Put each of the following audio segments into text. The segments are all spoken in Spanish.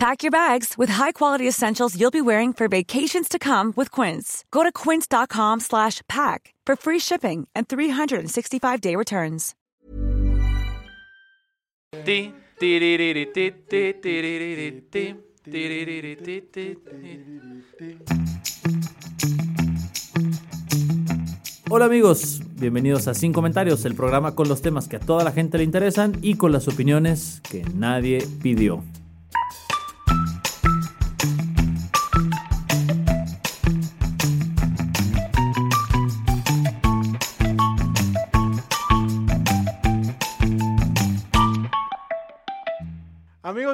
Pack your bags with high-quality essentials you'll be wearing for vacations to come with Quince. Go to quince.com slash pack for free shipping and 365-day returns. Hola amigos, bienvenidos a Sin Comentarios, el programa con los temas que a toda la gente le interesan y con las opiniones que nadie pidió.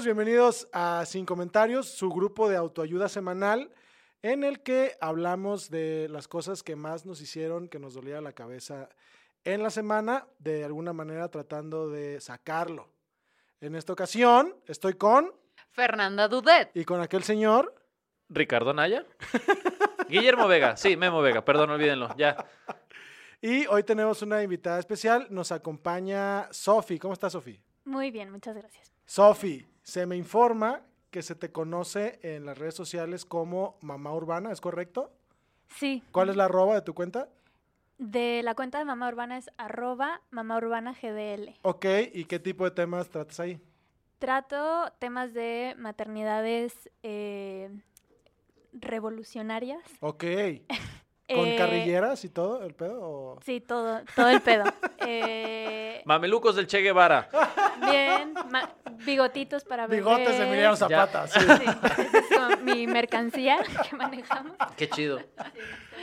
Bienvenidos a Sin Comentarios, su grupo de autoayuda semanal, en el que hablamos de las cosas que más nos hicieron que nos dolía la cabeza en la semana, de alguna manera tratando de sacarlo. En esta ocasión estoy con Fernanda Dudet. y con aquel señor. Ricardo Naya. Guillermo Vega, sí, Memo Vega, perdón, olvídenlo, ya. Y hoy tenemos una invitada especial. Nos acompaña Sofi. ¿Cómo estás, Sofi? Muy bien, muchas gracias. Sofi, se me informa que se te conoce en las redes sociales como Mamá Urbana, ¿es correcto? Sí. ¿Cuál es la arroba de tu cuenta? De la cuenta de Mamá Urbana es arroba Mamá Urbana GDL. Ok, ¿y qué tipo de temas tratas ahí? Trato temas de maternidades eh, revolucionarias. Ok. ¿Con Eh, carrilleras y todo el pedo? o- Sí, todo, todo el pedo. Eh, Mamelucos del Che Guevara. bien, ma- bigotitos para bebés. Bigotes de Emiliano Zapata. sí. Sí, esa es como mi mercancía que manejamos. Qué chido.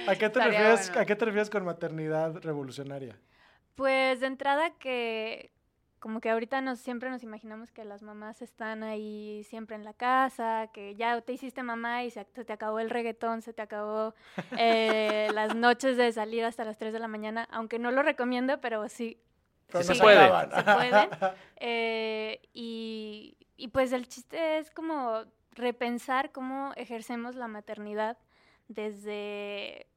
¿A, qué te Estaría refieres, bueno. ¿A qué te refieres con maternidad revolucionaria? Pues de entrada que como que ahorita nos siempre nos imaginamos que las mamás están ahí siempre en la casa, que ya te hiciste mamá y se, se te acabó el reggaetón, se te acabó eh, las noches de salir hasta las 3 de la mañana, aunque no lo recomiendo, pero sí, Pero Sí no se puede. se. Eh, y, y pues el chiste es como repensar cómo ejercemos la maternidad desde,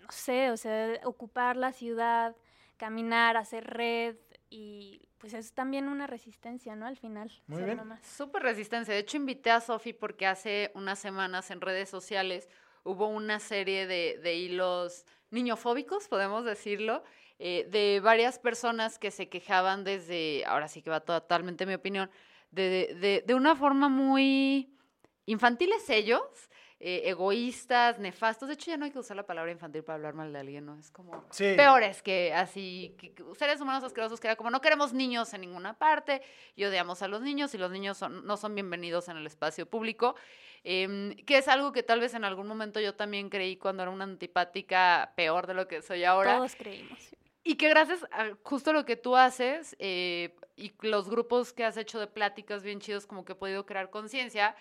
no sé, o sea, ocupar la ciudad, caminar, hacer red y pues es también una resistencia, ¿no? Al final. Muy bien. Súper resistencia. De hecho, invité a Sofi porque hace unas semanas en redes sociales hubo una serie de, de hilos niñofóbicos, podemos decirlo, eh, de varias personas que se quejaban desde, ahora sí que va totalmente mi opinión, de, de, de una forma muy infantiles ellos, eh, egoístas, nefastos. De hecho, ya no hay que usar la palabra infantil para hablar mal de alguien, ¿no? Es como Sí. peores que así, que- que seres humanos asquerosos que era como no queremos niños en ninguna parte y odiamos a los niños y los niños son- no son bienvenidos en el espacio público, em, que es algo que tal vez en algún momento yo también creí cuando era una antipática peor de lo que soy ahora. Todos creímos. sí. Y que gracias a justo lo que tú haces eh, y los grupos que has hecho de pláticas bien chidos, como que he podido crear conciencia.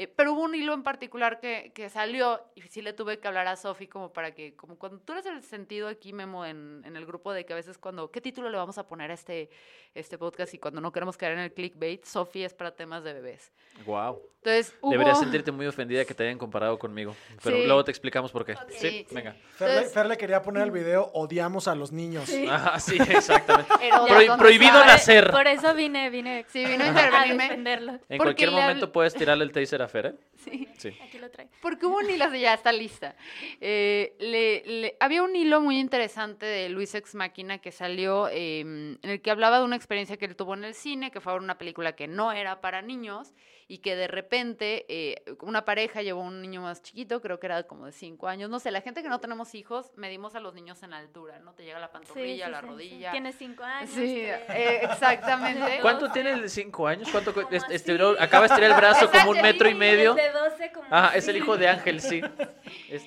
Eh, pero hubo un hilo en particular que, que salió y sí le tuve que hablar a Sofi como para que, como cuando tú eres el sentido aquí, Memo, en, en el grupo de que a veces cuando, ¿qué título le vamos a poner a este, este podcast? Y cuando no queremos caer en el clickbait, Sofi es para temas de bebés. Wow. Entonces, hubo... Deberías sentirte muy ofendida que te hayan comparado conmigo. Pero Sí. luego te explicamos por qué. Sí, Sí, sí. venga. Fer, le, Entonces- Fer le quería poner el video Odiamos a los niños. Sí, exactamente. Herodes, Prohi- ¿dónde prohibido nacer. Por eso vine, vine Sí, vino a intervenirme. En cualquier momento puedes tirarle el taser a Fer, ¿eh? Sí. Sí. Aquí lo traigo. Porque hubo un hilo, así, ya está lista. Eh, le- le- había un hilo muy interesante de Luis Ex Máquina que salió eh, en el que hablaba de una experiencia que él tuvo en el cine, que fue una película que no era para niños y que de repente eh, una pareja llevó a un niño más chiquito, creo que era como de cinco años. No sé, la gente que no tenemos hijos, medimos a los niños en altura, ¿no? Te llega la Sí, pantorrilla, sí, la sí, sí. rodilla. Tienes cinco años. Sí, tres. eh, exactamente. ¿Cuánto tiene el de cinco años? ¿Cuánto cu- Como est- así. estiró- acaba de estirar el brazo como un metro y sí, medio? El de 12 como Ajá, es el hijo de Ángel, sí. Es-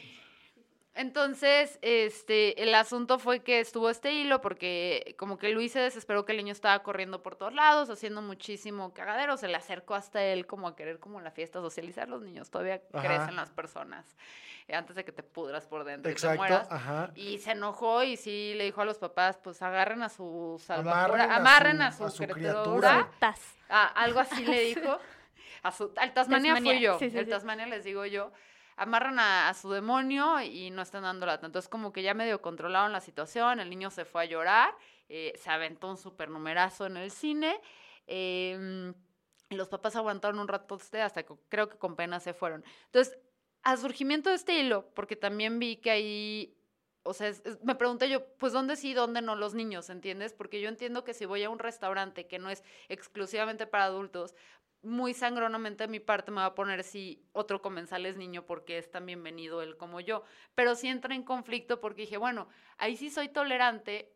Entonces, este, el asunto fue que estuvo este hilo porque como que Luis se desesperó que el niño estaba corriendo por todos lados, haciendo muchísimo cagadero, se le acercó hasta él como a querer como la fiesta socializar, los niños todavía Ajá. crecen las personas eh, antes de que te pudras por dentro y te Exacto, mueras. ajá. Y se enojó y sí le dijo a los papás, pues agarren a su Amarren salvadora, a amarren su- a su, a su criatura. Ah, algo así le dijo. A su, al Tasmania, Tasmania, fui yo. sí, sí, el sí. Tasmania les digo yo. Amarran a, a su demonio y no están dando lata. Entonces, como que ya medio controlaron la situación. El niño se fue a llorar. eh, se aventó un supernumerazo en el cine. y los papás aguantaron un rato hasta que creo que con pena se fueron. Entonces, al surgimiento de este hilo, porque también vi que ahí o sea, es- es- me pregunté yo, pues ¿dónde sí, dónde no los niños, ¿entiendes? Porque yo entiendo que si voy a un restaurante que no es exclusivamente para adultos, muy sangronamente de mi parte me va a poner si otro comensal es niño porque es tan bienvenido él como yo. Pero sí entré en conflicto porque dije, bueno, ahí sí soy tolerante,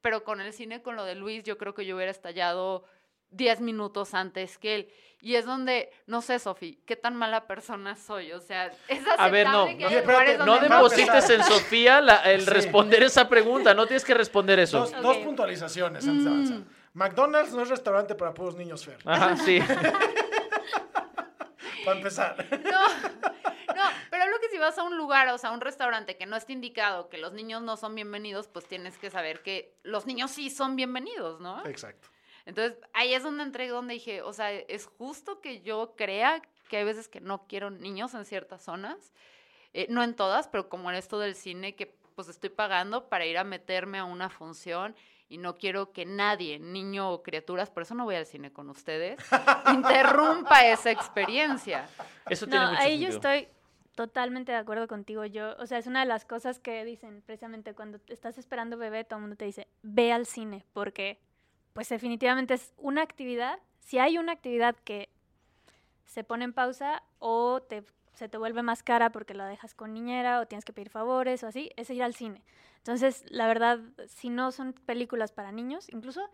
pero con el cine, con lo de Luis, yo creo que yo hubiera estallado 10 minutos antes que él. Y es donde, no sé, Sofi, qué tan mala persona soy. O sea, es A ver, no, que no, espérate, No deposites en Sofía la- el Sí. responder esa pregunta, no tienes que responder eso. Dos, dos Ok. puntualizaciones antes de avanzar. McDonald's no es restaurante para puros niños Fer. Ajá, sí. Para empezar. No, no, pero hablo que si vas a un lugar, o sea, a un restaurante que no esté indicado que los niños no son bienvenidos, pues tienes que saber que los niños sí son bienvenidos, ¿no? Exacto. Entonces, ahí es donde entré, donde dije, o sea, es justo que yo crea que hay veces que no quiero niños en ciertas zonas, eh, no en todas, pero como en esto del cine, que pues estoy pagando para ir a meterme a una función y no quiero que nadie, niño o criaturas, por eso no voy al cine con ustedes, interrumpa esa experiencia. Eso tiene No, mucho ahí yo estoy totalmente de acuerdo contigo. Yo, o sea, es una de las cosas que dicen precisamente cuando estás esperando bebé, todo el mundo te dice, ve al cine, porque pues definitivamente es una actividad. Si hay una actividad que se pone en pausa o te, se te vuelve más cara porque la dejas con niñera o tienes que pedir favores o así, es ir al cine. Entonces, la verdad, si no son películas para niños, incluso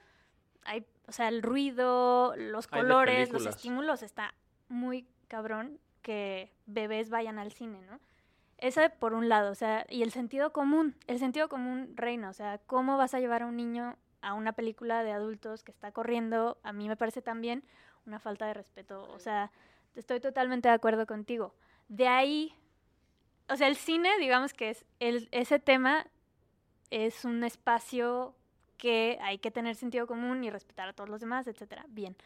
hay, o sea, el ruido, los colores, los estímulos, está muy cabrón que bebés vayan al cine, ¿no? Ese por un lado, o sea, y el sentido común, el sentido común reina, o sea, ¿cómo vas a llevar a un niño a una película de adultos que está corriendo? A mí me parece también una falta de respeto, o sea, estoy totalmente de acuerdo contigo. De ahí, o sea, el cine, digamos que es el, ese tema es un espacio que hay que tener sentido común y respetar a todos los demás, etcétera. Bien.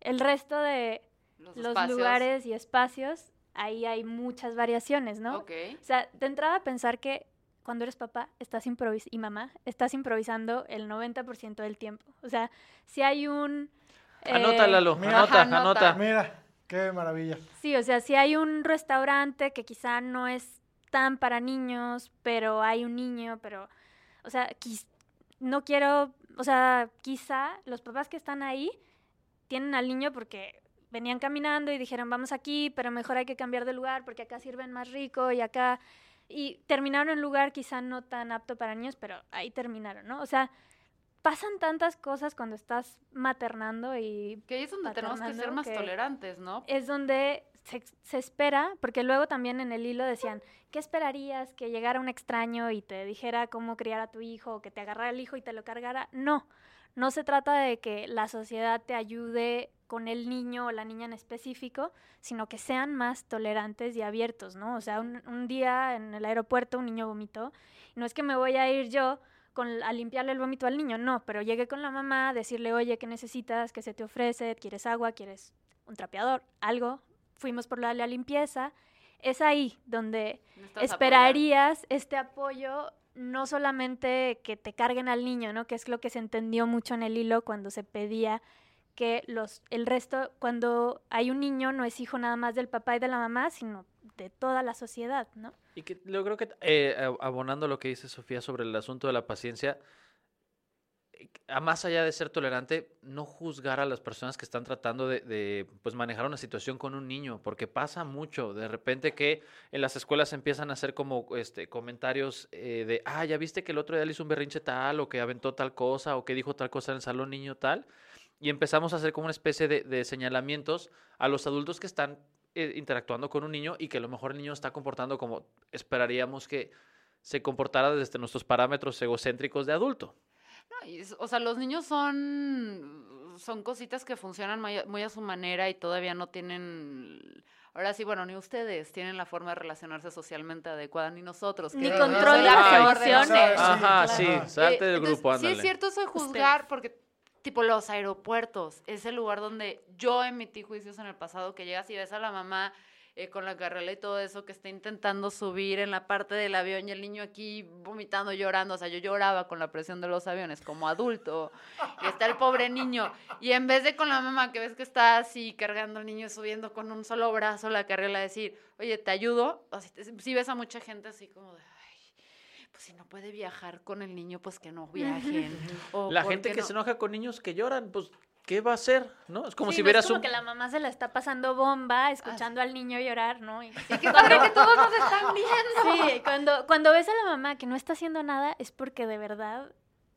El resto de Los, los lugares y espacios, ahí hay muchas variaciones, ¿no? Ok. O sea, de entrada pensar que cuando eres papá estás improvis y mamá, estás improvisando el 90% del tiempo. O sea, si hay un... eh, Lalo, Mira. anota, anota. anota. Mira, qué maravilla. Sí, o sea, si hay un restaurante que quizá no es tan para niños, pero hay un niño, pero, o sea, no quiero, o sea, quizá los papás que están ahí tienen al niño porque venían caminando y dijeron, vamos aquí, pero mejor hay que cambiar de lugar porque acá sirven más rico y acá... Y terminaron en un lugar quizá no tan apto para niños, pero ahí terminaron, ¿no? O sea, pasan tantas cosas cuando estás maternando y Que ahí es donde tenemos que ser más que- tolerantes, ¿no? es donde se, se espera, porque luego también en el hilo decían, ¿qué esperarías? Que llegara un extraño y te dijera cómo criar a tu hijo, o que te agarrara el hijo y te lo cargara. No, no se trata de que la sociedad te ayude con el niño o la niña en específico, sino que sean más tolerantes y abiertos, ¿no? O sea, un, un día en el aeropuerto un niño vomitó, no es que me voy a ir yo con, a limpiarle el vómito al niño, no, pero llegué con la mamá a decirle, oye, ¿qué necesitas? ¿Qué se te ofrece? ¿Quieres agua? ¿Quieres un trapeador? Algo. Fuimos por la, la limpieza. Es ahí donde esperarías este apoyo, no solamente que te carguen al niño, ¿no? Que es lo que se entendió mucho en el hilo cuando se pedía que los, el resto, cuando hay un niño, no es hijo nada más del papá y de la mamá, sino de toda la sociedad, ¿no? Y que yo creo que eh, ab- abonando lo que dice Sofía sobre el asunto de la paciencia, eh, a más allá de ser tolerante, no juzgar a las personas que están tratando de, pues manejar una situación con un niño, porque pasa mucho. De repente que en las escuelas empiezan a hacer como este comentarios eh, de, ah, ya viste que el otro día le hizo un berrinche tal, o que aventó tal cosa, o que dijo tal cosa en el salón niño tal. Y empezamos a hacer como una especie de señalamientos a los adultos que están eh, interactuando con un niño y que a lo mejor el niño está comportando como esperaríamos que se comportara desde nuestros parámetros egocéntricos de adulto. No, y o sea, los niños son, son cositas que funcionan muy a, muy a su manera y todavía no tienen... Ahora sí, bueno, ni ustedes tienen la forma de relacionarse socialmente adecuada, ni nosotros. Ni controlan la las emociones. Ajá, claro. sí, salte del entonces, grupo, Sí, es cierto eso de juzgar, porque, tipo, los aeropuertos es el lugar donde yo emití juicios en el pasado, que llegas y ves a la mamá eh, con la carrera y todo eso, que está intentando subir en la parte del avión y el niño aquí vomitando, llorando. O sea, yo lloraba con la presión de los aviones como adulto. Y está el pobre niño. Y en vez de con la mamá, que ves que está así cargando al niño, subiendo con un solo brazo la carrera, decir, oye, ¿te ayudo? O si, ves a mucha gente así como de, pues si no puede viajar con el niño, pues que no viajen. O, La ¿por gente que no? se enoja con niños que lloran, pues, ¿qué va a hacer? ¿No? Es como Sí, si no vieras es como un... que la mamá se la está pasando bomba, escuchando al niño llorar, ¿no? Y, Y que también que todos nos están viendo. sí, cuando, cuando ves a la mamá que no está haciendo nada, es porque de verdad,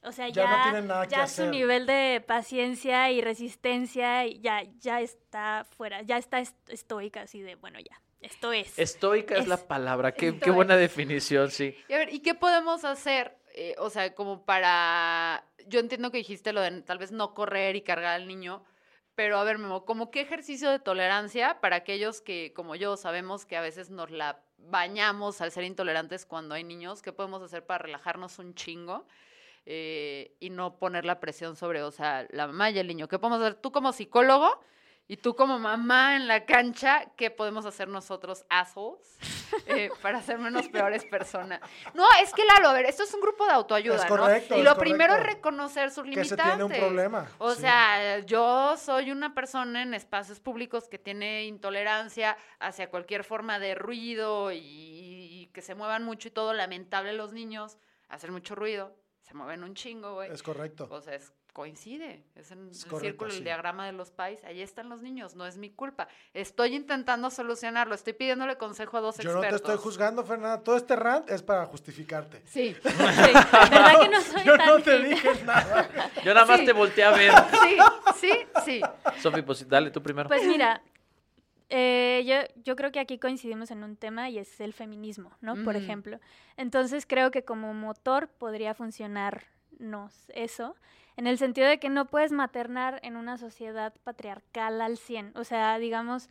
o sea, Ya ya, no tienen nada que ya hacer. su nivel de paciencia y resistencia ya, ya está fuera, ya está est- estoica, así de, bueno, ya, esto es. Estoica es, la palabra. Qué, qué buena definición, sí. Y a ver, ¿y qué podemos hacer? Eh, o sea, como para... Yo entiendo que dijiste lo de tal vez no correr y cargar al niño, pero a ver, Memo, como qué ejercicio de tolerancia para aquellos que, como yo, sabemos que a veces nos la bañamos al ser intolerantes cuando hay niños, ¿qué podemos hacer para relajarnos un chingo? Eh, y no poner la presión sobre, o sea, la mamá y el niño. ¿Qué podemos hacer tú como psicólogo y tú como mamá en la cancha? ¿Qué podemos hacer nosotros, assholes, eh, para ser menos peores personas? No, es que, Lalo, a ver, esto es un grupo de autoayuda, Es ¿no? correcto, Y es lo primero es reconocer sus Que limitantes. se tiene un problema. O sí. sea, yo soy una persona en espacios públicos que tiene intolerancia hacia cualquier forma de ruido y, y que se muevan mucho y todo. Lamentable los niños hacen mucho ruido, se mueven un chingo, güey. Es correcto. O sea, es, coincide, es en Es el correcto, círculo, el sí. diagrama de los pais, ahí están los niños, no es mi culpa. Estoy intentando solucionarlo, estoy pidiéndole consejo a dos Yo no expertos. te estoy juzgando, Fernanda. Todo este rant es para justificarte. Sí, Sí, ¿Verdad que no soy Yo tan no te dije nada. Yo nada más Sí. te volteé a ver. sí, sí, sí. Sofi, pues dale tú primero. Pues mira, eh, yo, yo creo que aquí coincidimos en un tema y es el feminismo, ¿no? Por ejemplo. Entonces creo que como motor podría funcionarnos eso, en el sentido de que no puedes maternar en una sociedad patriarcal al 100. O sea, digamos,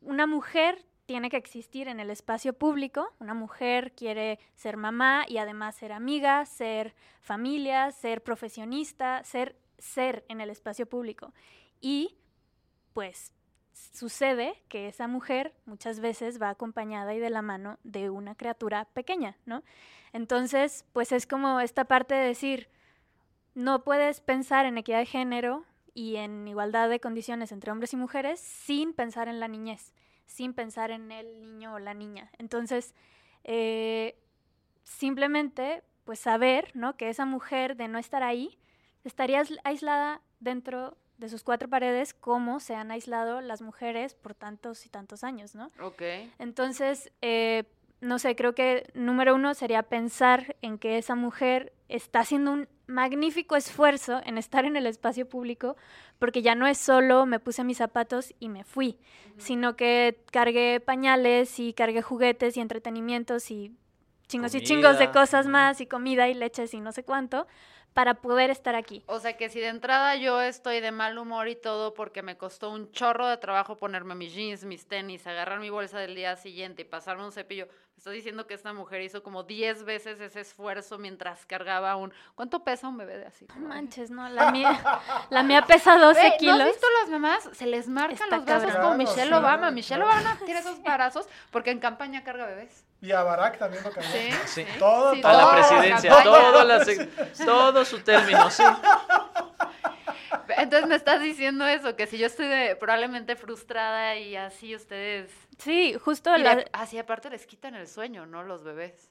una mujer tiene que existir en el espacio público, una mujer quiere ser mamá y además ser amiga, ser familia, ser profesionista, ser ser en el espacio público. Y pues sucede que esa mujer muchas veces va acompañada y de la mano de una criatura pequeña, ¿no? Entonces, pues es como esta parte de decir, no puedes pensar en equidad de género y en igualdad de condiciones entre hombres y mujeres sin pensar en la niñez, sin pensar en el niño o la niña. Entonces, eh, simplemente, pues saber, ¿no? Que esa mujer de no estar ahí estaría ais- aislada dentro de sus cuatro paredes como se han aislado las mujeres por tantos y tantos años, ¿no? Ok. Entonces, eh, no sé, creo que número uno sería pensar en que esa mujer está haciendo un magnífico esfuerzo en estar en el espacio público, porque ya no es solo me puse mis zapatos y me fui, sino que cargué pañales y cargué juguetes y entretenimientos y chingos y chingos de cosas más y comida y leches y no sé cuánto para poder estar aquí. O sea que si de entrada yo estoy de mal humor y todo porque me costó un chorro de trabajo ponerme mis jeans, mis tenis, agarrar mi bolsa del día siguiente y pasarme un cepillo, estás diciendo que esta mujer hizo como 10 veces ese esfuerzo mientras cargaba un... ¿Cuánto pesa un bebé de así? No manches, no, la mía, la mía pesa 12 Ve, ¿No kilos. has visto las mamás? Se les marcan Está los brazos como Michelle sí, Obama. Michelle claro. Obama tiene esos brazos porque en campaña carga bebés. Y a Barack también lo cambió. Sí, Sí. Todo, Sí, A la todo, presidencia, todo, la todo su término, sí. Entonces me estás diciendo eso, que si yo estoy de- probablemente frustrada y así ustedes... Sí, justo Y la, de- así aparte les quitan el sueño, ¿no? Los bebés.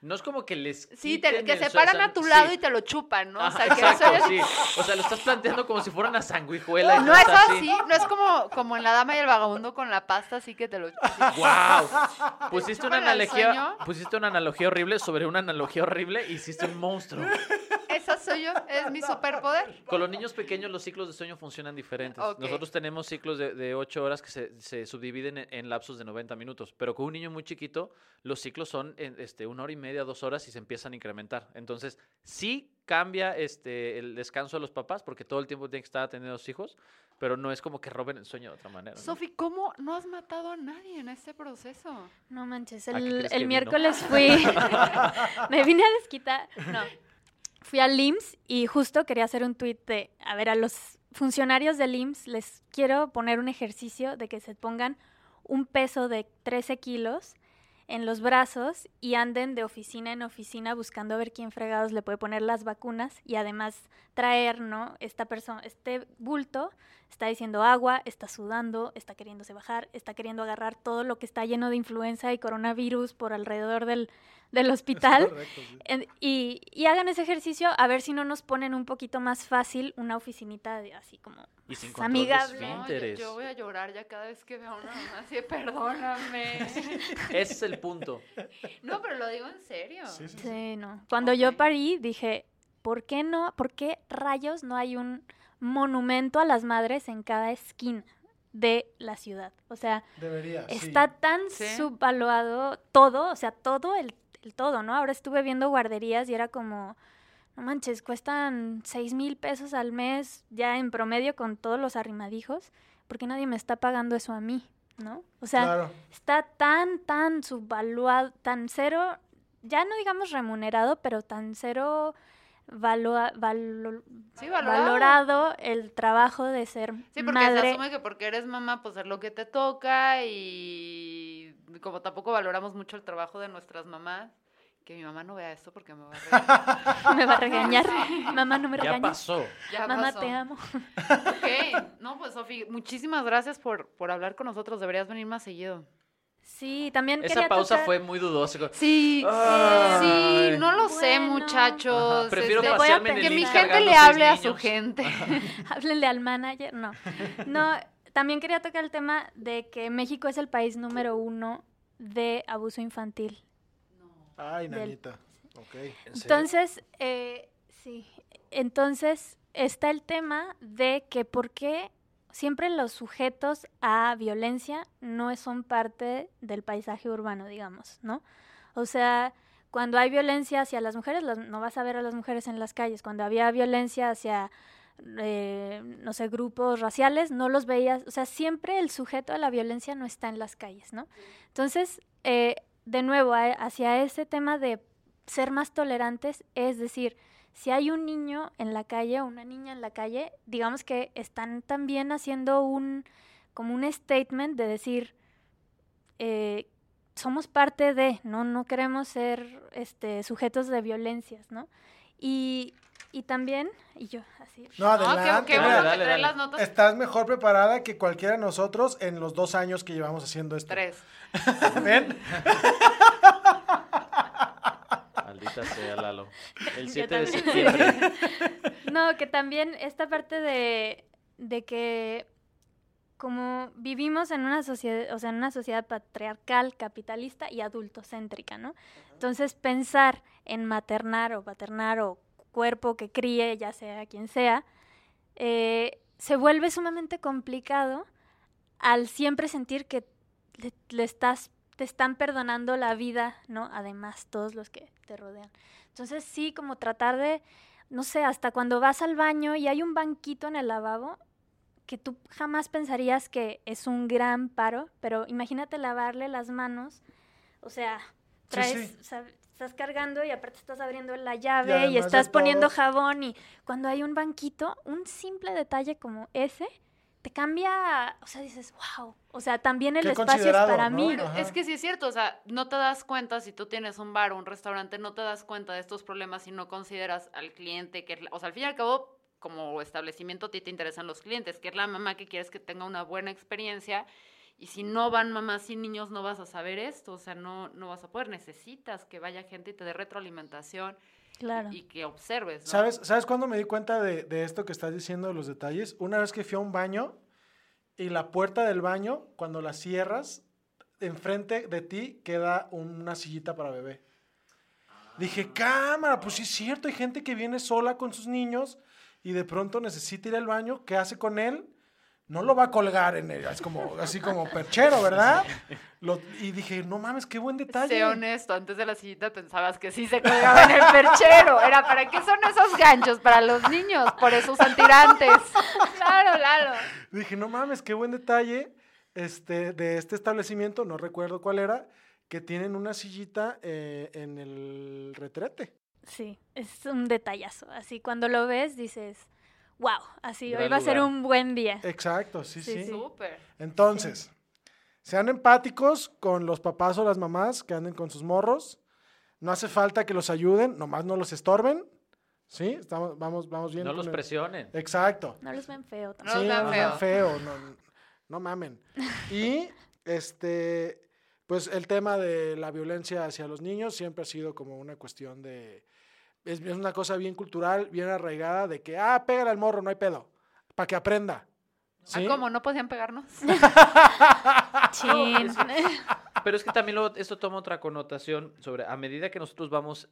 No es como que les. Sí, te- que el se paran sea, a tu sí. lado y te lo chupan, ¿no? Ajá, o sea, que exacto, eso es- sí. O sea, lo estás planteando como si fuera una sanguijuela. y No es así, no es como, como en La Dama y el Vagabundo con la pasta, así que te lo... ¡Wow! Pusiste una analogía, pusiste una analogía horrible sobre una analogía horrible y hiciste un monstruo. Soy yo, es mi superpoder. Con los niños pequeños los ciclos de sueño funcionan diferentes. Ok. Nosotros tenemos ciclos de, de 8 horas que se, se subdividen en, en lapsos de 90 minutos, pero con un niño muy chiquito los ciclos son en, este, una hora y media, dos horas y se empiezan a incrementar. Entonces, sí cambia este, el descanso de los papás porque todo el tiempo tienen que estar atendiendo a los hijos, pero no es como que roben el sueño de otra manera. ¿no? Sofi, ¿cómo no has matado a nadie en este proceso? No manches, ¿A qué el, el vino? miércoles fui. me vine a desquitar. No. Fui al IMSS y justo quería hacer un tuit de. A ver, a los funcionarios del IMSS les quiero poner un ejercicio de que se pongan un peso de 13 kilos en los brazos y anden de oficina en oficina buscando a ver quién fregados le puede poner las vacunas y además traer, ¿no? Esta persona, este bulto está diciendo agua, está sudando, está queriéndose bajar, está queriendo agarrar todo lo que está lleno de influenza y coronavirus por alrededor del, del hospital. Correcto, sí. En- y, y hagan ese ejercicio a ver si no nos ponen un poquito más fácil una oficinita de- así como Y sin amigable. No, yo, voy a llorar ya cada vez que veo a una mamá así, perdóname. Ese es el punto. No, pero lo digo en serio. Sí, sí, sí. Sí, no. Cuando yo parí, dije, ¿por qué no? ¿Por qué rayos no hay un monumento a las madres en cada esquina de la ciudad? O sea, Debería. sí. está tan Sí. subvaluado todo, o sea, todo el, el todo, ¿no? Ahora estuve viendo guarderías y era como, no manches, cuestan seis mil pesos al mes ya en promedio con todos los arrimadijos, porque nadie me está pagando eso a mí, ¿no? O sea, Claro. está tan, tan subvaluado, tan cero, ya no digamos remunerado, pero tan cero valua- valo- Sí, valorado. valorado el trabajo de ser Sí, porque se asume que porque eres mamá, pues es lo que te toca y como tampoco valoramos mucho el trabajo de nuestras mamás, que mi mamá no vea esto porque me va a reír. me va a regañar. Mamá, no me Ya regañes. pasó. Ya Mamá, pasó. te amo. Ok, no, pues Sofi, muchísimas gracias por, por hablar con nosotros, deberías venir más seguido. Sí, también Esa quería pausa tocar- fue muy dudosa. Sí, Ay. sí, no lo sé, muchachos. Ajá, prefiero este, pasearme en voy a el que mi gente le hable a su gente. Háblenle al manager. No. No, también quería tocar el tema de que México es el país número uno de abuso infantil. Ay, Del- nanita. Ok. ¿En serio? Entonces, eh, sí. Entonces, está el tema de que por qué siempre los sujetos a violencia no son parte del paisaje urbano, digamos, ¿no? O sea, cuando hay violencia hacia las mujeres, no vas a ver a las mujeres en las calles. Cuando había violencia hacia, eh, no sé, grupos raciales, no los veías. O sea, siempre el sujeto a la violencia no está en las calles, ¿no? Entonces, eh, de nuevo, hacia ese tema de ser más tolerantes, es decir, si hay un niño en la calle o una niña en la calle, digamos que están también haciendo un, como un statement de decir, eh, somos parte de, ¿no? No queremos ser este, sujetos de violencias, ¿no? Y, y también, y yo así, No, No, adelante. qué, qué bueno mira, que dale, trae dale. las notas. Estás mejor preparada que cualquiera de nosotros en los dos años que llevamos haciendo esto. Tres. ¿Ven? Maldita sea, Lalo. El Yo 7 de septiembre. No, que también esta parte de, de que como vivimos en una sociedad, o sea, en una sociedad patriarcal, capitalista y adultocéntrica, ¿no? Entonces pensar en maternar o paternar o cuerpo que críe, ya sea quien sea, eh, se vuelve sumamente complicado al siempre sentir que le, le estás, te están perdonando la vida, ¿no? Además, todos los que te rodean. Entonces, sí, como tratar de, no sé, hasta cuando vas al baño y hay un banquito en el lavabo, que tú jamás pensarías que es un gran paro, pero imagínate lavarle las manos, o sea, traes, sí. o sea, estás cargando y aparte estás abriendo la llave y estás poniendo jabón y cuando hay un banquito, un simple detalle como ese, te cambia, o sea, dices, wow, o sea, también el Qué espacio es para ¿no? mí. Ajá. es que sí es cierto, o sea, no te das cuenta si tú tienes un bar o un restaurante, no te das cuenta de estos problemas si no consideras al cliente, que es la- o sea, al fin y al cabo, como establecimiento a ti te interesan los clientes, que es la mamá que quieres que tenga una buena experiencia. Y si no van mamás y niños, no vas a saber esto, o sea, no, no vas a poder. Necesitas que vaya gente y te dé retroalimentación Claro. y que observes. ¿no? ¿Sabes, ¿Sabes cuándo me di cuenta de, de esto que estás diciendo, de los detalles? Una vez que fui a un baño y la puerta del baño, cuando la cierras, enfrente de ti queda una sillita para bebé. Dije, cámara, pues sí es cierto, hay gente que viene sola con sus niños y de pronto necesita ir al baño, ¿qué hace con él? No lo va a colgar en él, es como, así como perchero, ¿verdad? Lo- y dije, no mames, qué buen detalle. Sé honesto, antes de la sillita pensabas que sí se colgaba en el perchero. Era, ¿para qué son esos ganchos? Para los niños, por eso usan tirantes. Claro, claro. Dije, no mames, qué buen detalle este, de este establecimiento, no recuerdo cuál era, que tienen una sillita eh, en el retrete. Sí, es un detallazo. Así cuando lo ves dices, wow, así hoy Gran va a ser un buen día. Exacto, sí, sí. Sí, sí. Súper. Entonces, sean empáticos con los papás o las mamás que anden con sus morros. No hace falta que los ayuden, nomás no los estorben. ¿Sí? Estamos, vamos, vamos bien. No los el- presionen. Exacto. No los ven feo No tampoco. los Sí, vean no sean feo. feo, no, no mamen. Y este, pues el tema de la violencia hacia los niños siempre ha sido como una cuestión de. Es, es una cosa bien cultural, bien arraigada, de que, ah, pégale al morro, no hay pedo, para que aprenda. ¿Sí? ¿Ah, cómo? ¿No podían pegarnos? Chin. Pero es que también luego esto toma otra connotación sobre, a medida que nosotros vamos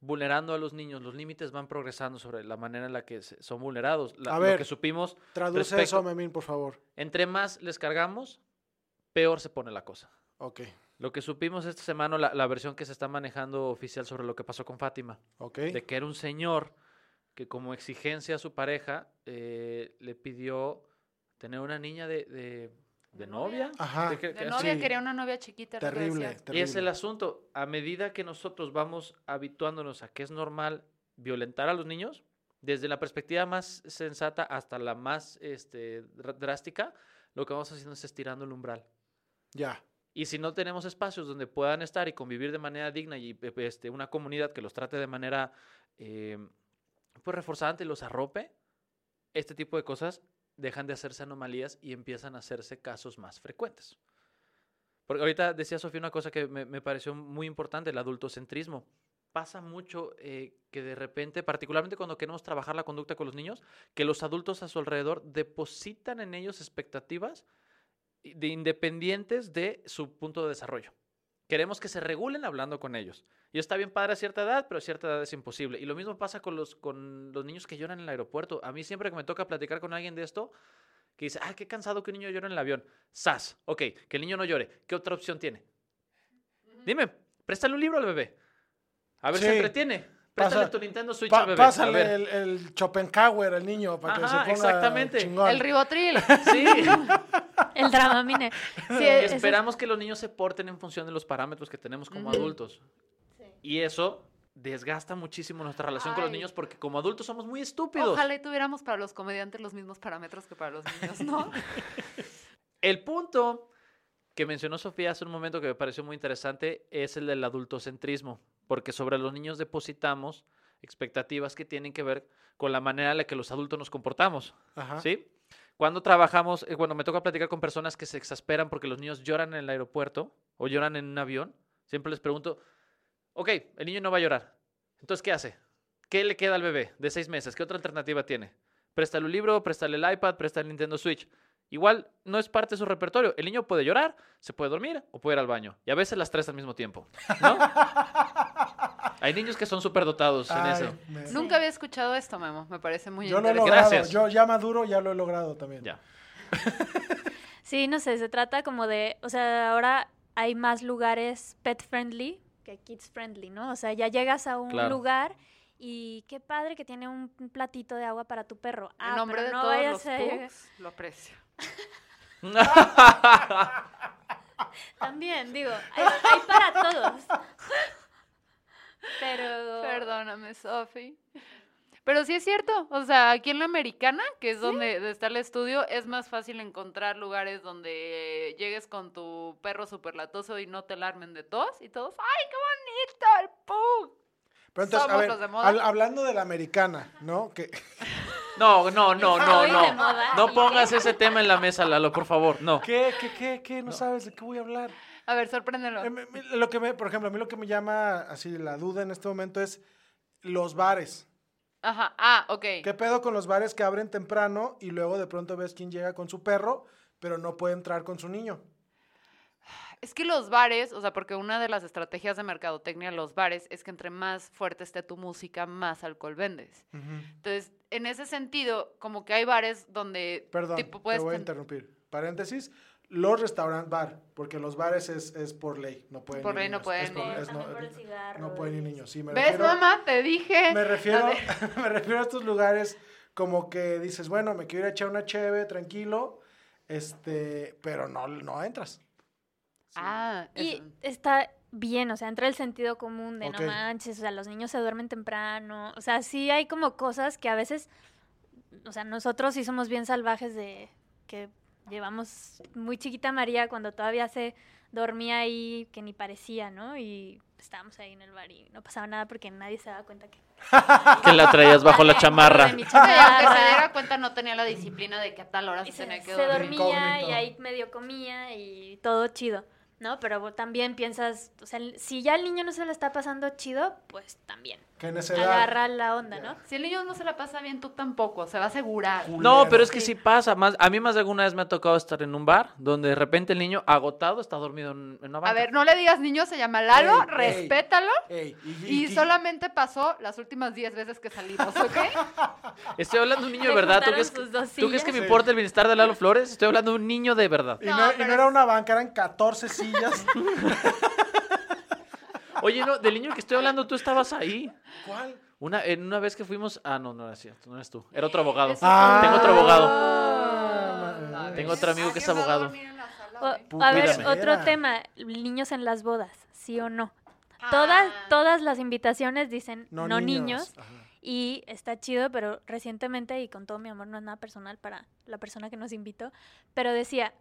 vulnerando a los niños, los límites van progresando sobre la manera en la que son vulnerados. La- A lo ver. que supimos, Traduce respecto- eso, Memín, por favor. entre más les cargamos, peor se pone la cosa. Ok, Lo que supimos esta semana, la, la versión que se está manejando oficial sobre lo que pasó con Fátima, ok. de que era un señor que como exigencia a su pareja eh, le pidió tener una niña de, de, de novia. Ajá. De que- De que- novia sí. quería una novia chiquita. Terrible, decía. Y es el terrible. asunto, a medida que nosotros vamos habituándonos a que es normal violentar a los niños, desde la perspectiva más sensata hasta la más este, dr- drástica, lo que vamos haciendo es estirando el umbral. Ya. Y si no tenemos espacios donde puedan estar y convivir de manera digna y eh, este, una comunidad que los trate de manera eh, pues reforzante y los arrope, este tipo de cosas dejan de hacerse anomalías y empiezan a hacerse casos más frecuentes. Porque ahorita decía Sofía una cosa que me, me pareció muy importante, el adultocentrismo. Pasa mucho eh, que de repente, particularmente cuando queremos trabajar la conducta con los niños, que los adultos a su alrededor depositan en ellos expectativas de independientes de su punto de desarrollo. Queremos que se regulen hablando con ellos. Y está bien padre a cierta edad, pero a cierta edad es imposible. Y lo mismo pasa con los, con los niños que lloran en el aeropuerto. A mí siempre que me toca platicar con alguien de esto, que dice, ah, qué cansado que un niño llore en el avión. Sas, ok, que el niño no llore. ¿Qué otra opción tiene? Dime, préstale un libro al bebé. A ver si Sí. se entretiene. Préstale Pasa- tu Nintendo Switch Pa- al bebé. a pásale ver. el, el Schopenhauer al niño para que se Ajá, ponga exactamente. chingón. El ribotril. Sí. El Dramamine. Sí, Y eso es- esperamos que los niños se porten en función de los parámetros que tenemos como adultos. Y eso desgasta muchísimo nuestra relación con los Ay. niños porque como adultos somos muy estúpidos. Ojalá y tuviéramos para los comediantes los mismos parámetros que para los niños, ¿no? El punto que mencionó Sofía hace un momento que me pareció muy interesante es el del adultocentrismo, porque sobre los niños depositamos expectativas que tienen que ver con la manera en la que los adultos nos comportamos. Ajá. ¿Sí? Cuando trabajamos, eh, cuando me toca platicar con personas que se exasperan porque los niños lloran en el aeropuerto o lloran en un avión, siempre les pregunto, ok, el niño no va a llorar. Entonces, ¿qué hace? ¿Qué le queda al bebé de seis meses? ¿Qué otra alternativa tiene? Préstale un libro, préstale el iPad, préstale el Nintendo Switch. Igual no es parte de su repertorio. El niño puede llorar, se puede dormir o puede ir al baño. Y a veces las tres al mismo tiempo. ¿no? Hay niños que son superdotados en Ay, eso. me- Nunca había escuchado esto, Memo. Me parece muy Yo lo he interesante. logrado. Gracias. Yo ya maduro ya lo he logrado también. Ya. Sí, no sé, se trata como de, o sea, ahora hay más lugares pet friendly que kids friendly, ¿no? O sea, ya llegas a un Claro. lugar y qué padre que tiene un platito de agua para tu perro. Ah, En nombre pero de no todos los a pugs, lo aprecio. También, digo, hay, hay para todos. Pero... Perdóname, Sofi. Pero sí es cierto, o sea, aquí en la americana, que es donde está el estudio, es más fácil encontrar lugares donde llegues con tu perro superlatoso y no te alarmen de tos y todos, ¡ay, qué bonito el pug! Pero entonces, a Somos ver, los de moda. hab- hablando de la americana, ¿no? Que No, no, no, no, no. No pongas ese tema en la mesa, Lalo, por favor. No. ¿Qué, qué, qué, qué? ¿No, sabes de qué voy a hablar? A ver, sorpréndelo. Eh, Lo que me, por ejemplo, a mí lo que me llama así la duda en este momento es los bares. Ajá, ah, ok. ¿Qué pedo con los bares que abren temprano y luego de pronto ves quién llega con su perro, pero no puede entrar con su niño? Es que los bares, o sea, porque una de las estrategias de mercadotecnia de los bares es que entre más fuerte esté tu música, más alcohol vendes. Entonces, en ese sentido, como que hay bares donde Perdón, tipo, te puedes voy a interrumpir. Paréntesis. Los restaurant bar, porque los bares es, es por ley, no pueden Por ir ley no niños. pueden Es por- ir. es no, También por el cigarro no pueden ir y- niños. Sí, me ¿Ves, refiero, mamá? Te dije. me refiero, me refiero a estos lugares como que dices, bueno, me quiero ir a echar una cheve, tranquilo, este, pero no, no entras. Ah, Y eso. está bien, o sea, entra el sentido común de Ok. no manches, o sea, los niños se duermen temprano, o sea, sí hay como cosas que a veces, o sea, nosotros sí somos bien salvajes de que llevamos muy chiquita a María cuando todavía se dormía ahí, que ni parecía, ¿no? Y estábamos ahí en el bar y no pasaba nada porque nadie se daba cuenta que... Que la traías bajo la chamarra. mi aunque se diera cuenta, no tenía la disciplina de que a tal hora se se, tenía que se dormir. dormía y ahí medio comía y todo chido, ¿no? Pero también piensas, o sea, si ya el niño no se lo está pasando chido, pues también. Que en esa edad. Agarra la onda, ¿no? Si el niño no se la pasa bien, tú tampoco, se va a asegurar. No, pero es que Sí. sí pasa. Más, a mí más de alguna vez me ha tocado estar en un bar donde de repente el niño agotado está dormido en, en una banca. A ver, no le digas niño, se llama Lalo, Ey, respétalo. Ey, y, Y y- solamente pasó las últimas 10 veces que salimos, ¿ok? Estoy hablando de un niño de verdad. ¿Tú crees, tú crees que me importa el bienestar de Lalo Flores? Estoy hablando de un niño de verdad. y no, No, y no era una banca, eran 14 sillas. Oye, no, del niño que estoy hablando, tú estabas ahí. ¿Cuál? Una, en una vez que fuimos. Ah, no, no era cierto, no eres tú. Era otro abogado. Ah. Tengo otro abogado. Ah, Tengo otro amigo que es abogado. O- a ver, otro tema, niños en las bodas, ¿sí o no? Todas, Ah. todas las invitaciones dicen No, no, niños. y está chido, pero recientemente, y con todo mi amor, no es nada personal para la persona que nos invitó, pero decía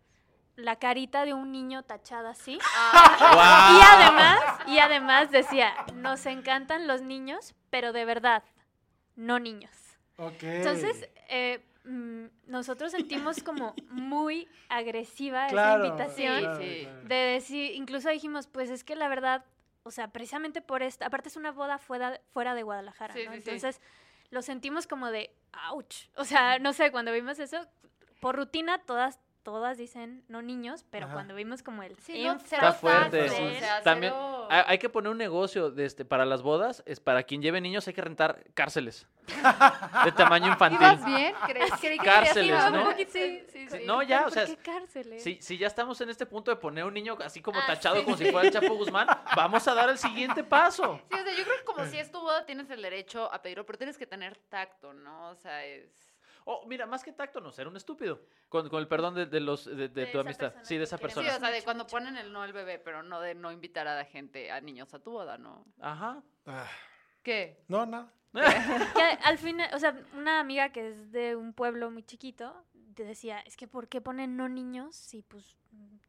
la carita de un niño tachada así. ¡Guau! Y además, y además decía, nos encantan los niños, pero de verdad, no niños. Ok. Entonces, eh, mm, nosotros sentimos como muy agresiva Claro, esa invitación claro, Sí, sí. claro. de decir, incluso dijimos, pues es que la verdad, o sea, precisamente por esto, aparte es una boda fuera, fuera de Guadalajara, Sí, ¿no? sí, sí. Entonces, lo sentimos como de, ouch. O sea, no sé, cuando vimos eso, por rutina todas todas dicen no niños, pero Ajá. cuando vimos como el Sí, no, Está fuerte. o sea, También cero- hay que poner un negocio de este, para las bodas. Es para quien lleve niños hay que rentar cárceles de tamaño infantil. ¿Ibas bien? Cre- creí que Cárceles, ¿no? un poquito- Sí, sí, Sí, sí. no, ya, o ¿Por sea, qué cárceles? Si, si ya estamos en este punto de poner un niño así como Ah, tachado sí. como si fuera el Chapo Guzmán, vamos a dar el siguiente paso. Sí, o sea, yo creo que como si es tu boda, tienes el derecho a pedirlo, pero tienes que tener tacto, ¿no? O sea, es... Oh, mira, más que tacto, no, ser un estúpido. Con, con el perdón de, de los, de, de De tu amistad. persona Sí, de esa quieres Sí, persona. o sea, de cuando ponen el no al bebé, pero no de no invitar a la gente, a niños a tu boda, ¿no? Ajá. Ah, ¿Qué? no, nada. Que al final, o sea, una amiga que es de un pueblo muy chiquito te decía, es que ¿por qué ponen no niños si pues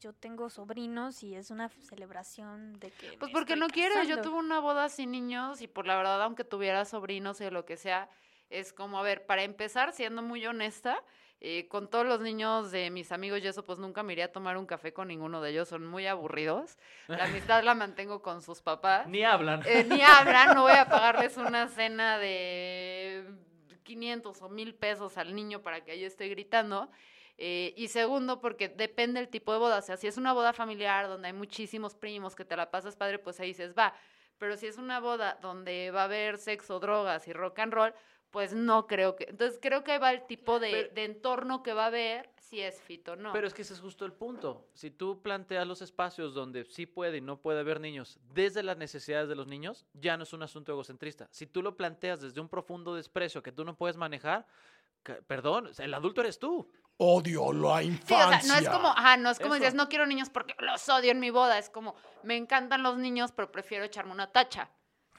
yo tengo sobrinos y es una celebración de que Pues me porque estoy no quiero, yo casando"? tuve una boda sin niños y por la verdad, aunque tuviera sobrinos y lo que sea, es como, a ver, para empezar, siendo muy honesta, eh, con todos los niños de mis amigos y eso, pues nunca me iría a tomar un café con ninguno de ellos, son muy aburridos. La amistad la mantengo con sus papás. Ni hablan. Eh, ni hablan, no voy a pagarles una cena de 500 o 1000 pesos al niño para que ahí esté gritando. Eh, y segundo, porque depende el tipo de boda. O sea, si es una boda familiar donde hay muchísimos primos que te la pasas padre, pues ahí dices, va. Pero si es una boda donde va a haber sexo, drogas y rock and roll, pues no creo que. Entonces creo que ahí va el tipo de, Pero- de entorno que va a haber, si es fit o no. Pero es que ese es justo el punto. Si tú planteas los espacios donde sí puede y no puede haber niños desde las necesidades de los niños, ya no es un asunto egocentrista. Si tú lo planteas desde un profundo desprecio que tú no puedes manejar, ca- perdón, el adulto eres tú. Odio la Sí, o infancia. sea, no es como, ajá, no es como Eso. dices, no quiero niños porque los odio en mi boda. Es como, me encantan los niños, pero prefiero echarme una tacha.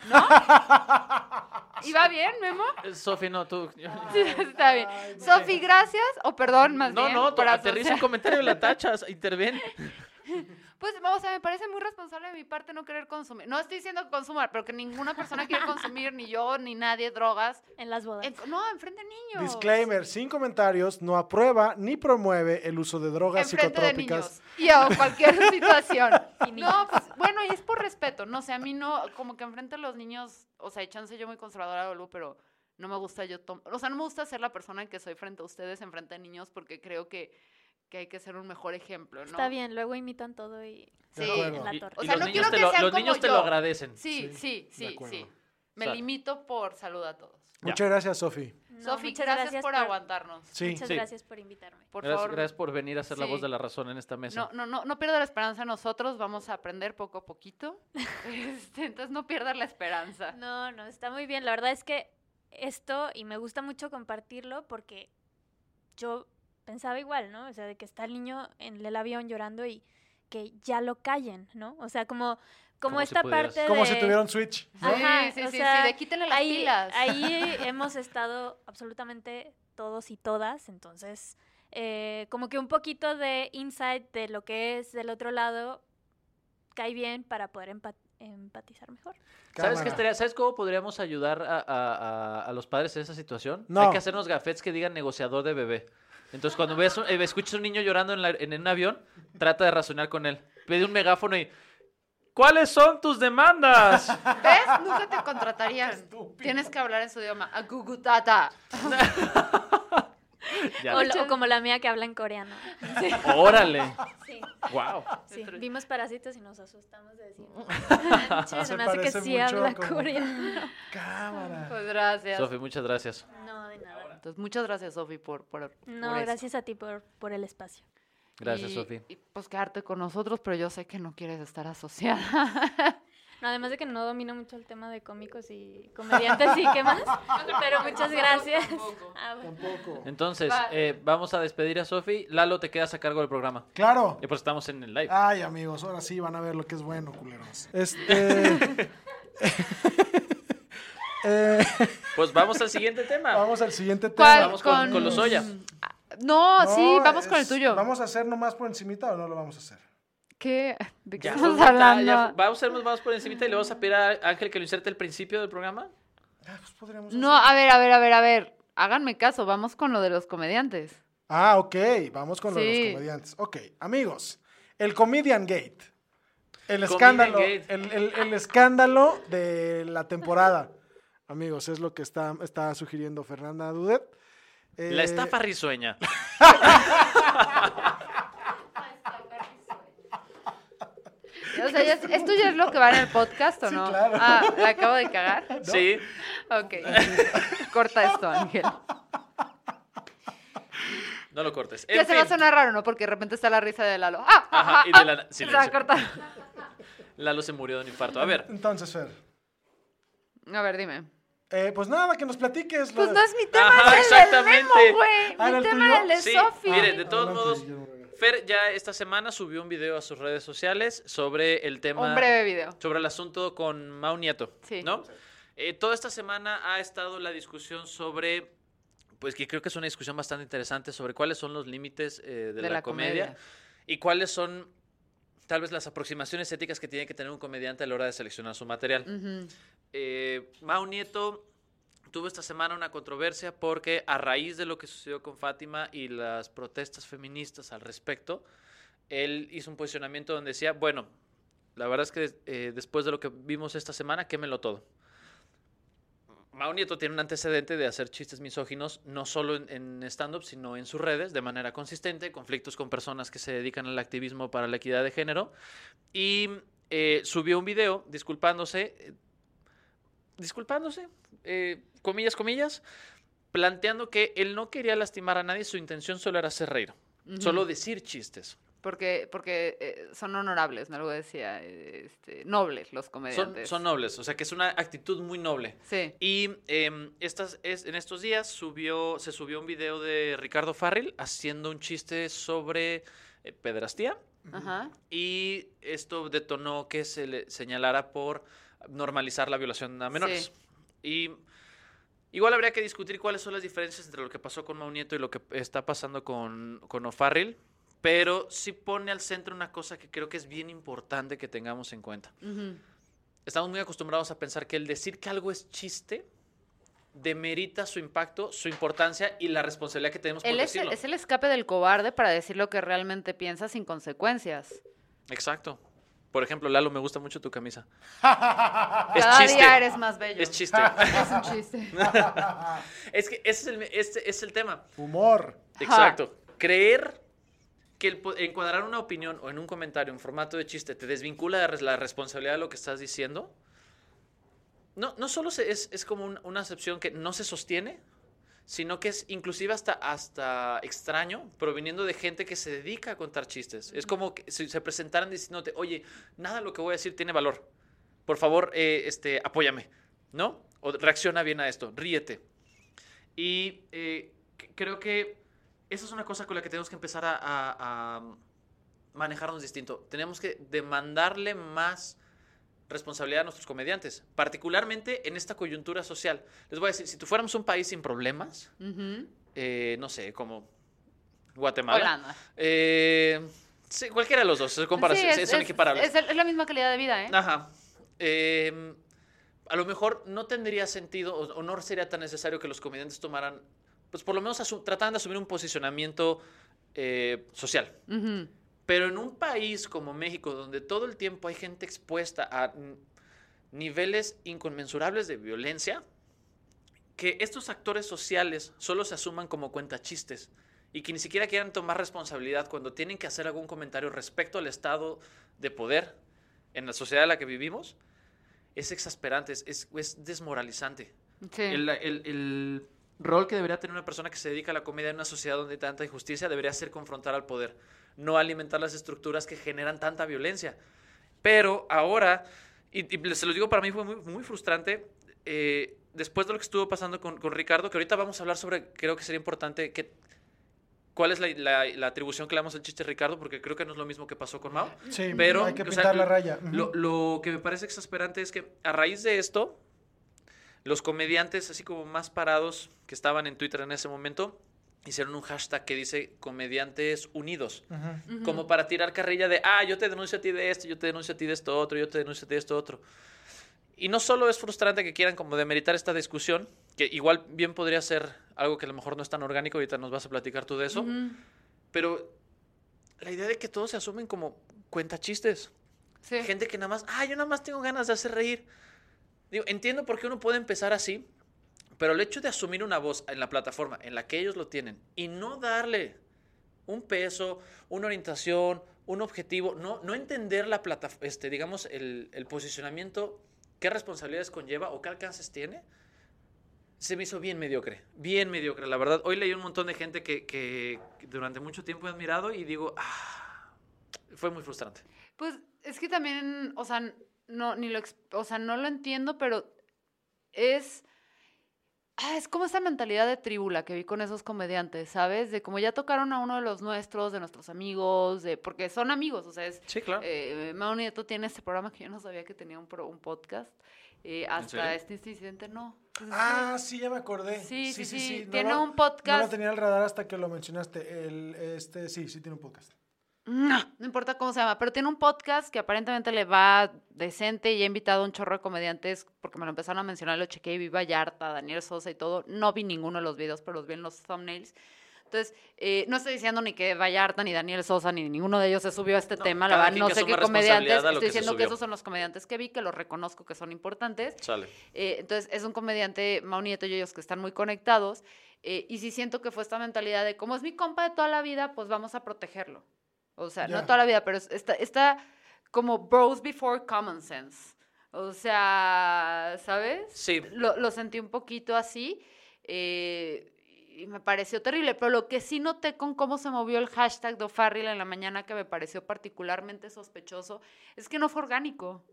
¿No? ¿Y va bien, Memo? Eh, Sofi, no, tú. Sí, está bien. Sofi, gracias. O perdón, más No, bien. no, por aterriza un comentario, la tachas, interviene. Pues, o sea, me parece muy responsable de mi parte no querer consumir. No estoy diciendo que consumar, pero que ninguna persona quiere consumir, ni yo, ni nadie, drogas. en las bodas. En- no, enfrente de niños. Disclaimer, sin comentarios, no aprueba ni promueve el uso de drogas enfrente de psicotrópicas. niños y a cualquier situación. Y niños. no, pues bueno, y es por respeto, no sé, a mí no, como que enfrente a los niños, o sea, chance yo muy conservadora o algo, pero no me gusta yo, tom- o sea, no me gusta ser la persona que soy frente a ustedes, enfrente de niños, porque creo que, que hay que ser un mejor ejemplo, ¿no? Está bien, luego imitan todo y Sí. en la Y-. O y sea, los no niños quiero te que lo, sean los niños como te lo yo. agradecen. Sí, Sí, sí, sí. Me O sea, limito por salud a todos. Muchas gracias, Sofi. No, Sofi, muchas gracias, por, aguantarnos. Sí. Muchas Sí. gracias por invitarme. Por Gracias, favor, gracias por venir a ser la voz de la razón en esta mesa. no, no, no, no pierda la esperanza nosotros, vamos a aprender poco a poquito. Este, entonces no pierdas la esperanza. No, no, está muy bien. La verdad es que esto, y me gusta mucho compartirlo porque yo pensaba igual, ¿no? O sea, de que está el niño en el avión llorando y que ya lo callen, ¿no? O sea, como, como Como esta parte Como de... si tuviera un Switch. ¿no? Ajá, sí, sí, o sí, sea, sí, de quítenle las ahí, pilas. ahí hemos estado absolutamente todos y todas, entonces eh, como que un poquito de insight de lo que es del otro lado cae bien para poder empa- empatizar mejor. ¿Sabes, qué estaría- ¿Sabes cómo podríamos ayudar a, a- a- a los padres en esa situación? No. Hay que hacernos gafetes que digan negociador de bebé. Entonces, cuando ves un- eh, escuchas a un niño llorando en, la- en un avión, trata de razonar con él. Pide un megáfono y... ¿Cuáles son tus demandas? ¿Ves? Nunca te contratarían. Tienes que hablar en su idioma. Agugutata. Ya. O, lo- o como la mía que habla en coreano. Órale. Sí, Wow. sí. Vimos parásitos y nos asustamos de decir. Se me hace que sí habla como- coreano. Cámara. Pues gracias. Sofi, muchas gracias. No, de nada. Entonces, muchas gracias, Sofi, por, por, No, por esto. gracias a ti por, por el espacio. Gracias, Sofi. Y pues quedarte con nosotros, pero yo sé que no quieres estar asociada. No, además de que no domino mucho el tema de cómicos y comediantes y qué más. Pero muchas gracias. Ah, bueno. Tampoco. Entonces, Va. eh, vamos a despedir a Sofi. Lalo, te quedas a cargo del programa. Claro. Y pues estamos en el live. Ay, amigos, ahora sí van a ver lo que es bueno, culeros. Este. Eh, Pues vamos al siguiente tema. vamos al siguiente tema. ¿Cuál? Vamos con, con los Oya. No, sí, vamos con el tuyo. ¿Vamos a hacer nomás por encimita o no lo vamos a hacer? ¿Qué? ¿De qué Ya, estamos ya, ya, hablando? vamos a vamos por encima y le vamos a pedir a Ángel que lo inserte al principio del programa. Ah, pues podríamos No, hacer- a ver, a ver, a ver, a ver. Háganme caso, vamos con lo de los comediantes. Ah, ok, vamos con lo de los comediantes. Ok, amigos, el Comedian Gate. El escándalo, Gate. El, el- el escándalo de la temporada. Amigos, es lo que está, está sugiriendo Fernanda Dudet. La Eh, estafa risueña. O sea, ya es- ¿esto ya es lo que va en el podcast o Sí, no? claro. Ah, ¿la acabo de cagar? Sí. Ok. Corta esto, Ángel. No lo cortes. Ya En se va a sonar raro, ¿no? Porque de repente está la risa de Lalo. ¡Ah! Ajá, ah, y ah, de la- ah. Se silencio. va a cortar. Lalo se murió de un infarto. A ver, Entonces, Fer, A ver, dime. eh, pues nada, que nos platiques. Pues no es mi tema, Ajá, es el del exactamente. Memo, güey. Ah, ¿era Mi el tema tuyo? era el de Sí, Sofi. mire, de todos Adelante, modos, Vega. Fer ya esta semana subió un video a sus redes sociales sobre el tema. Un breve video. sobre el asunto con Mau Nieto, Sí. ¿no? Eh, toda esta semana ha estado la discusión sobre, pues que creo que es una discusión bastante interesante sobre cuáles son los límites eh, de, la, comedia, y cuáles son tal vez las aproximaciones éticas que tiene que tener un comediante a la hora de seleccionar su material. Eh, Mau Nieto tuvo esta semana una controversia porque a raíz de lo que sucedió con Fátima y las protestas feministas al respecto, él hizo un posicionamiento donde decía, bueno, la verdad es que eh, después de lo que vimos esta semana, quémelo todo. Mau Nieto tiene un antecedente de hacer chistes misóginos, no solo en, en stand-up, sino en sus redes, de manera consistente, conflictos con personas que se dedican al activismo para la equidad de género. Y eh, subió un video disculpándose, eh, disculpándose, eh, comillas, comillas, planteando que él no quería lastimar a nadie, su intención solo era hacer reír, solo decir chistes. Porque, porque eh, son honorables, ¿no? Algo decía, este, nobles los comediantes. son nobles, o sea que es una actitud muy noble. Sí. Y em, estas, es, en estos días subió, se subió un video de Ricardo Farrell haciendo un chiste sobre eh, pederastía Ajá. y esto detonó que se le señalara por normalizar la violación a menores. Y igual habría que discutir cuáles son las diferencias entre lo que pasó con Mau Nieto y lo que está pasando con, con O'Farrill, pero sí pone al centro una cosa que creo que es bien importante que tengamos en cuenta. Estamos muy acostumbrados a pensar que el decir que algo es chiste demerita su impacto, su importancia y la responsabilidad que tenemos por Él es el, decirlo. es el escape del cobarde para decir lo que realmente piensa sin consecuencias. Exacto. Por ejemplo, Lalo, me gusta mucho tu camisa. es Cada chiste. día eres más bello. Es chiste. Es un chiste. es que ese es el, este es el tema. Humor. Exacto. Creer que el encuadrar una opinión o en un comentario en formato de chiste te desvincula de la responsabilidad de lo que estás diciendo, no, no solo se- es, es como un- una acepción que no se sostiene, sino que es inclusive hasta, hasta extraño, proviniendo de gente que se dedica a contar chistes. Es como que si se presentaran diciéndote, oye, nada lo que voy a decir tiene valor. Por favor, eh, este, apóyame, ¿no? O reacciona bien a esto, ríete. Y eh, creo que esa es una cosa con la que tenemos que empezar a, a- a manejarnos distinto. Tenemos que demandarle más responsabilidad a nuestros comediantes, particularmente en esta coyuntura social. Les voy a decir, si tú fuéramos un país sin problemas, eh, no sé, como Guatemala, Holanda. eh, sí, cualquiera de los dos, son, Sí, es, son es- equiparables. es la misma calidad de vida, ¿eh? Ajá. Eh, a lo mejor no tendría sentido o, o no sería tan necesario que los comediantes tomaran, pues por lo menos trataran de asumir un posicionamiento eh, social. Pero en un país como México, donde todo el tiempo hay gente expuesta a niveles inconmensurables de violencia, que estos actores sociales solo se asuman como cuentachistes y que ni siquiera quieran tomar responsabilidad cuando tienen que hacer algún comentario respecto al estado de poder en la sociedad en la que vivimos, es exasperante, es, es- es desmoralizante. Sí. El, el- el rol que debería tener una persona que se dedica a la comedia en una sociedad donde hay tanta injusticia debería ser confrontar al poder, no alimentar las estructuras que generan tanta violencia. Pero ahora, y, y se lo digo para mí fue muy, muy frustrante, eh, después de lo que estuvo pasando con, con Ricardo, que ahorita vamos a hablar sobre, creo que sería importante que... ¿Cuál es la, la- la atribución que le damos al chiste Ricardo? Porque creo que no es lo mismo que pasó con Mao. Sí, Pero, hay que o pintar sea, la raya. Lo, lo que me parece exasperante es que a raíz de esto, los comediantes, así como más parados que estaban en Twitter en ese momento, hicieron un hashtag que dice comediantes unidos. Como para tirar carrilla de, ah, yo te denuncio a ti de esto, yo te denuncio a ti de esto otro, yo te denuncio a ti de esto otro. Y no solo es frustrante que quieran como demeritar esta discusión, que igual bien podría ser algo que a lo mejor no es tan orgánico, ahorita nos vas a platicar tú de eso, pero la idea de que todos se asumen como cuentachistes. Sí. Gente que nada más, ah, yo nada más tengo ganas de hacer reír. Digo, entiendo por qué uno puede empezar así, pero el hecho de asumir una voz en la plataforma en la que ellos lo tienen y no darle un peso, una orientación, un objetivo, no, no entender la plata, este, digamos, el, el posicionamiento, qué responsabilidades conlleva o qué alcances tiene, se me hizo bien mediocre, bien mediocre, la verdad. Hoy leí un montón de gente que, que durante mucho tiempo he admirado y digo, ah, fue muy frustrante. Pues es que también, o sea, no, ni lo, o sea, no lo entiendo, pero es, ah, es como esa mentalidad de tribula que vi con esos comediantes, ¿sabes? De como ya tocaron a uno de los nuestros, de nuestros amigos, de, porque son amigos, o sea, es, Sí, claro. eh, Mau Nieto tiene este programa que yo no sabía que tenía un, pro- un podcast, eh, hasta este incidente no. Entonces, Ah, sí, ya me acordé. Sí, sí, sí, tiene lo- un No lo podcast. tenía al radar hasta que lo mencionaste. El, este, sí, sí tiene un podcast. No, no importa cómo se llama, pero tiene un podcast que aparentemente le va decente y ha invitado a un chorro de comediantes, porque me lo empezaron a mencionar, lo chequeé, vi Vallarta, Daniel Sosa y todo. No vi ninguno de los videos, pero los vi en los thumbnails. Entonces, eh, no estoy diciendo ni que Vallarta, ni Daniel Sosa, ni ninguno de ellos se subió a este No, tema. La verdad, no sé qué comediantes. Estoy que diciendo que esos son los comediantes que vi, que los reconozco que son importantes. Sale. Eh, entonces, es un comediante, Mau Nieto y ellos que están muy conectados. eh, y sí siento que fue esta mentalidad de, como es mi compa de toda la vida, pues vamos a protegerlo. O sea, no toda la vida, pero es- está, está como bros before common sense. O sea, ¿sabes? Sí. Lo, lo sentí un poquito así. eh, y me pareció terrible. Pero lo que sí noté con cómo se movió el hashtag de O'Farrill en la mañana, que me pareció particularmente sospechoso, es que no fue orgánico.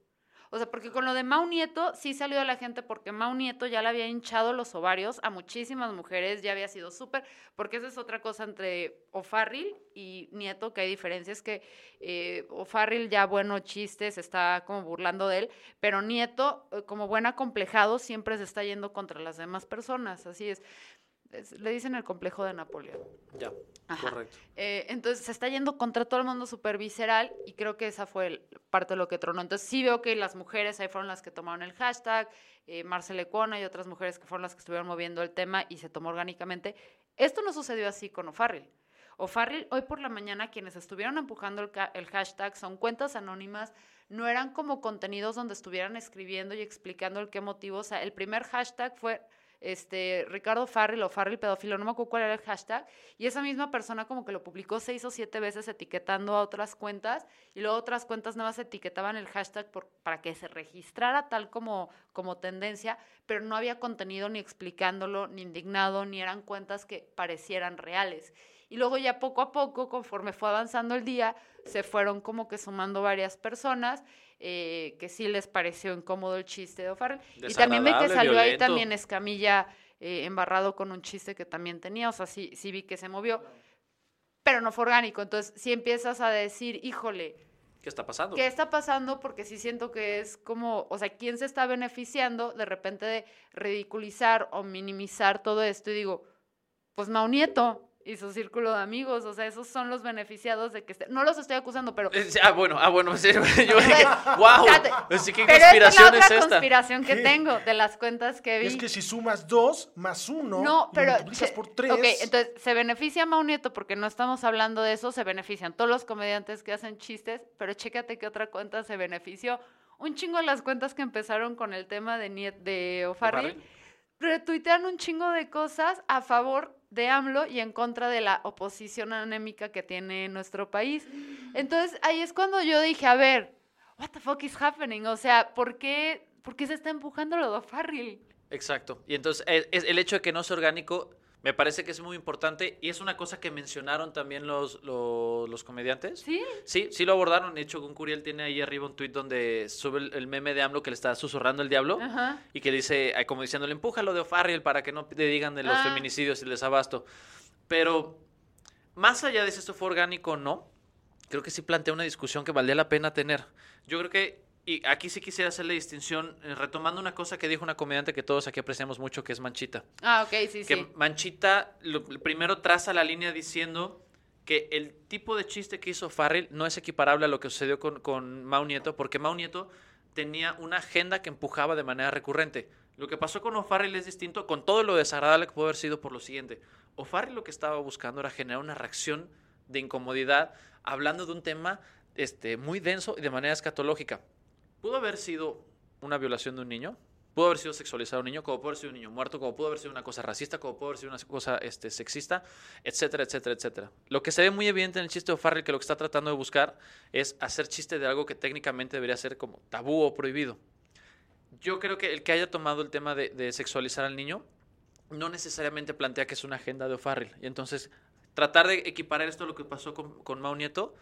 O sea, porque con lo de Mau Nieto sí salió de la gente porque Mau Nieto ya le había hinchado los ovarios a muchísimas mujeres, ya había sido súper, porque esa es otra cosa entre O'Farrill y Nieto, que hay diferencias que eh, ya bueno chiste, se está como burlando de él, pero Nieto, eh, como buen acomplejado, siempre se está yendo contra las demás personas, así es. Es- le dicen el complejo de Napoleón. Ya, Ajá. correcto. Eh, entonces se está yendo contra todo el mundo súper visceral y creo que esa fue el- parte de lo que tronó. Entonces sí veo que las mujeres ahí fueron las que tomaron el hashtag, eh, Marcela Ecuona y otras mujeres que fueron las que estuvieron moviendo el tema y se tomó orgánicamente. Esto no sucedió así con O'Farrill. O'Farrill, hoy por la mañana, quienes estuvieron empujando el, el hashtag son cuentas anónimas, no eran como contenidos donde estuvieran escribiendo y explicando el qué motivo. O sea, el primer hashtag fue este, Ricardo Farrell o Farrell pedófilo, no me acuerdo cuál era el hashtag, y esa misma persona como que lo publicó seis o siete veces etiquetando a otras cuentas, y luego otras cuentas nuevas etiquetaban el hashtag por, para que se registrara tal como, como tendencia, pero no había contenido ni explicándolo, ni indignado, ni eran cuentas que parecieran reales. Y luego ya poco a poco, conforme fue avanzando el día, se fueron como que sumando varias personas eh, que sí les pareció incómodo el chiste de O'Farrell. Y también vi que salió ahí también Escamilla eh, embarrado con un chiste que también tenía, o sea, sí, sí vi que se movió, pero no fue orgánico. Entonces, si empiezas a decir, híjole, ¿Qué está pasando? ¿Qué está pasando? Porque sí siento que es como, o sea, ¿quién se está beneficiando de repente de ridiculizar o minimizar todo esto? Y digo, pues Mau Nieto, y su círculo de amigos, o sea, esos son los beneficiados de que esté... no los estoy acusando, pero Eh, Ah, bueno, ah, bueno, sí, yo dije, wow, así que pero esta es la conspiración otra es esta. conspiración que ¿Qué? tengo de las cuentas que vi. Es que si sumas dos más uno no, y pero multiplicas che- por tres. Ok, entonces se beneficia Mau Nieto porque no estamos hablando de eso, se benefician todos los comediantes que hacen chistes, pero chécate qué otra cuenta se benefició. Un chingo de las cuentas que empezaron con el tema de Niet de O'Farrill. retuitean un chingo de cosas a favor de AMLO y en contra de la oposición anémica que tiene nuestro país. Entonces, ahí es cuando yo dije, a ver, what the fuck is happening? O sea, ¿por qué, por qué se está empujando lo de O'Farrill? Exacto. Y entonces es, es el hecho de que no sea orgánico me parece que es muy importante y es una cosa que mencionaron también los, los, los comediantes. ¿Sí? Sí, sí lo abordaron. De hecho, Gun Curiel tiene ahí arriba un tuit donde sube el, el meme de AMLO que le está susurrando el diablo Ajá. y que dice, como diciéndole, empújalo de O'Farrill para que no te digan de los Ah. feminicidios y el desabasto. Pero más allá de si esto fue orgánico o no, creo que sí plantea una discusión que valdría la pena tener. Yo creo que, y aquí sí quisiera hacer la distinción, eh, retomando una cosa que dijo una comediante que todos aquí apreciamos mucho, que es Manchita. Ah, ok, sí, Que sí. Manchita lo- primero traza la línea diciendo que el tipo de chiste que hizo Farrell no es equiparable a lo que sucedió con, con Mau Nieto, porque Mau Nieto tenía una agenda que empujaba de manera recurrente. Lo que pasó con O'Farrell es distinto, con todo lo desagradable que pudo haber sido por lo siguiente. O'Farrell lo que estaba buscando era generar una reacción de incomodidad, hablando de un tema este, muy denso y de manera escatológica. Pudo haber sido una violación de un niño, pudo haber sido sexualizado un niño, como pudo haber sido un niño muerto, como pudo haber sido una cosa racista, como pudo haber sido una cosa este, sexista, etcétera, etcétera, etcétera. Lo que se ve muy evidente en el chiste de O'Farrell, que lo que está tratando de buscar es hacer chiste de algo que técnicamente debería ser como tabú o prohibido. Yo creo que el que haya tomado el tema de, sexualizar al niño no necesariamente plantea que es una agenda de O'Farrell. Y entonces, tratar de equiparar esto a lo que pasó con, con Mau Nieto,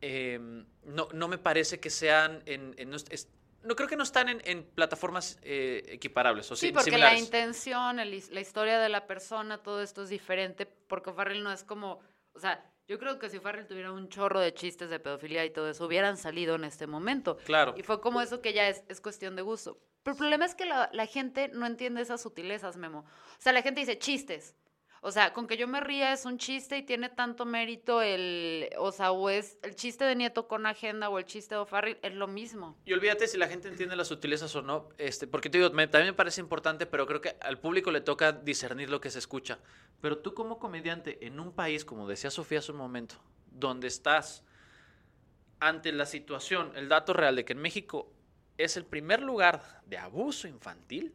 eh, no, no me parece que sean en... en- no, es- no creo que no están en, en plataformas eh, equiparables o Sí, porque similares. la intención, el la historia de la persona, todo esto es diferente, porque Farrell no es como, o sea, yo creo que si Farrell tuviera un chorro de chistes de pedofilia y todo eso, hubieran salido en este momento. Claro. Y fue como eso que ya es, es cuestión de gusto. Pero el problema es que la, la gente no entiende esas sutilezas, Memo. O sea, la gente dice chistes. O sea, con que yo me ría es un chiste y tiene tanto mérito el, o sea, o es el chiste de Nieto con agenda o el chiste de O'Farrill, es lo mismo. Y olvídate si la gente entiende las sutilezas o no, este, porque te digo, me- también me parece importante, pero creo que al público le toca discernir lo que se escucha. Pero tú como comediante, en un país, como decía Sofía hace un momento, donde estás ante la situación, el dato real de que en México es el primer lugar de abuso infantil,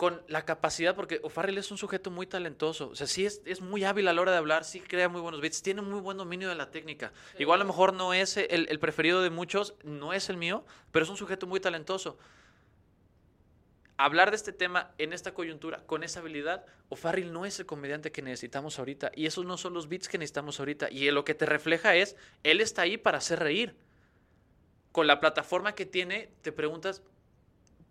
con la capacidad, porque O'Farrell es un sujeto muy talentoso, o sea, sí es, es muy hábil a la hora de hablar, sí crea muy buenos beats, tiene muy buen dominio de la técnica. Igual a lo mejor no es el, el preferido de muchos, no es el mío, pero es un sujeto muy talentoso. Hablar de este tema en esta coyuntura, con esa habilidad, O'Farrell no es el comediante que necesitamos ahorita, y esos no son los beats que necesitamos ahorita, y lo que te refleja es, él está ahí para hacer reír. Con la plataforma que tiene, te preguntas,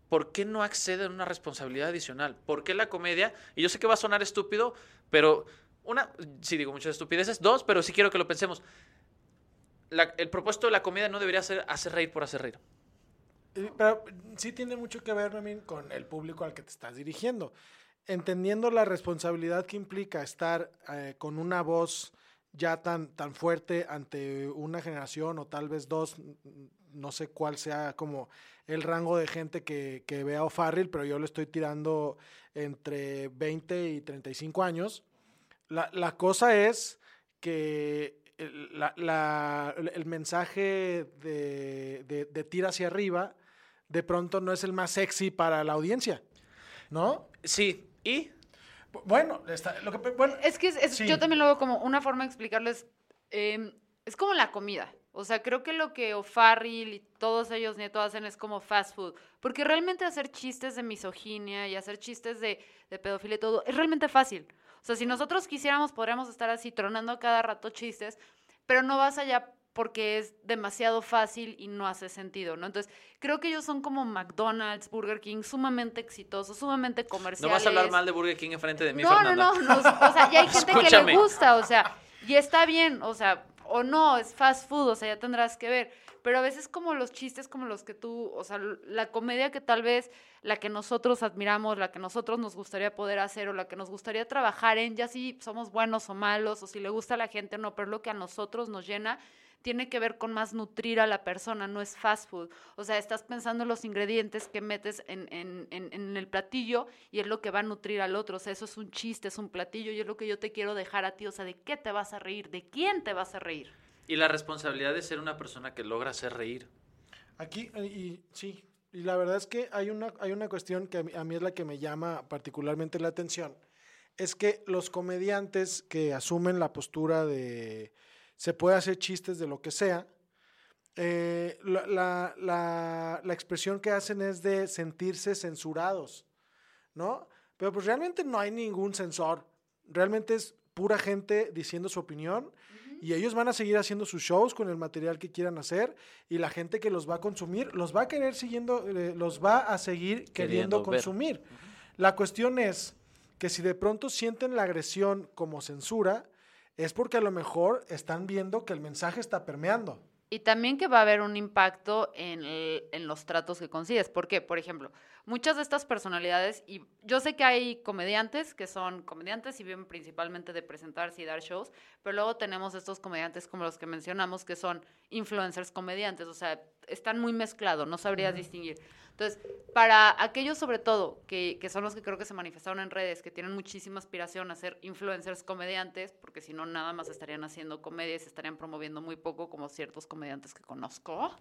¿por qué no accede a una responsabilidad adicional? ¿Por qué la comedia? Y yo sé que va a sonar estúpido, pero una, sí digo muchas estupideces, dos, pero sí quiero que lo pensemos. La- el propósito de la comedia no debería ser hacer reír por hacer reír. Eh, Pero sí tiene mucho que ver, Memín, con el público al que te estás dirigiendo. Entendiendo la responsabilidad que implica estar eh, con una voz ya tan, tan fuerte ante una generación o tal vez dos, no sé cuál sea como el rango de gente que, que vea O'Farrill, pero yo le estoy tirando entre 20 y 35 años. La, la cosa es que el, la- la- el mensaje de, de, de tira hacia arriba de pronto no es el más sexy para la audiencia. ¿no? Sí, y Bu- Bueno, está, lo que, bueno, Es que es- es- Sí. yo también lo veo como una forma de explicarlo es, em, es como la comida. O sea, creo que lo que O'Farrill y todos ellos nieto hacen es como fast food. Porque realmente hacer chistes de misoginia y hacer chistes de, de pedofilia y todo es realmente fácil. O sea, si nosotros quisiéramos, podríamos estar así tronando cada rato chistes, pero no vas allá porque es demasiado fácil y no hace sentido, ¿no? Entonces, creo que ellos son como McDonald's, Burger King, sumamente exitosos, sumamente no comerciales. vas a hablar mal de Burger King enfrente de mí, No, no, Fernanda. no, no, o sea, ya hay gente que Escúchame. le gusta, o sea, y está bien, o sea, o no, es fast food, o sea, ya tendrás que ver, pero a veces como los chistes como los que tú, o sea, la comedia que tal vez la que nosotros admiramos, la que nosotros nos gustaría poder hacer o la que nos gustaría trabajar en, ya si somos buenos o malos o si le gusta a la gente o no, pero lo que a nosotros nos llena tiene que ver con más nutrir a la persona, no es fast food. O sea, estás pensando en los ingredientes que metes en, en- en- en el platillo y es lo que va a nutrir al otro. O sea, eso es un chiste, es un platillo y es lo que yo te quiero dejar a ti. O sea, ¿de qué te vas a reír? ¿De quién te vas a reír? Y la responsabilidad de ser una persona que logra hacer reír. Aquí, eh, y sí, y la verdad es que hay una, hay una cuestión que a mí, a mí es la que me llama particularmente la atención, es que los comediantes que asumen la postura de se puede hacer chistes de lo que sea, eh, la, la- la- la expresión que hacen es de sentirse censurados, ¿no? Pero pues realmente no hay ningún censor, realmente es pura gente diciendo su opinión y ellos van a seguir haciendo sus shows con el material que quieran hacer y la gente que los va a consumir los va a querer siguiendo, eh, los va a seguir queriendo, consumir. La cuestión es que si de pronto sienten la agresión como censura, es porque a lo mejor están viendo que el mensaje está permeando. Y también que va a haber un impacto en, en los tratos que consigues. ¿Por qué? Por ejemplo, muchas de estas personalidades, y yo sé que hay comediantes que son comediantes y viven principalmente de presentarse y dar shows, pero luego tenemos estos comediantes como los que mencionamos que son influencers comediantes, o sea, están muy mezclados, no sabrías distinguir. Entonces, para aquellos sobre todo, que, que son los que creo que se manifestaron en redes, que tienen muchísima aspiración a ser influencers comediantes, porque si no, nada más estarían haciendo comedia y se estarían promoviendo muy poco, como ciertos comediantes que conozco.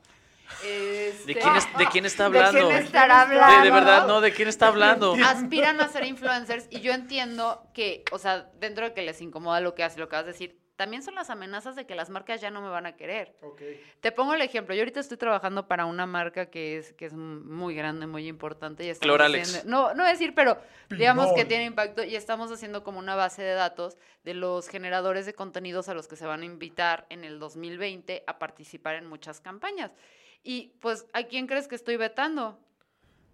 ¿De Este, quién, es- de quién está ¿De hablando? quién estará De- hablando? de, verdad, no, ¿de quién está hablando? aspiran a ser influencers y yo entiendo que, o sea, dentro de que les incomoda lo que hace, lo que vas a decir, también son las amenazas de que las marcas ya no me van a querer. Te pongo el ejemplo. Yo ahorita estoy trabajando para una marca que es, que es muy grande, muy importante. Y Cloralex. haciendo- no, no voy a decir, pero digamos que tiene impacto y estamos haciendo como una base de datos de los generadores de contenidos a los que se van a invitar en el 2020 a participar en muchas campañas. Y pues, ¿a quién crees que estoy vetando?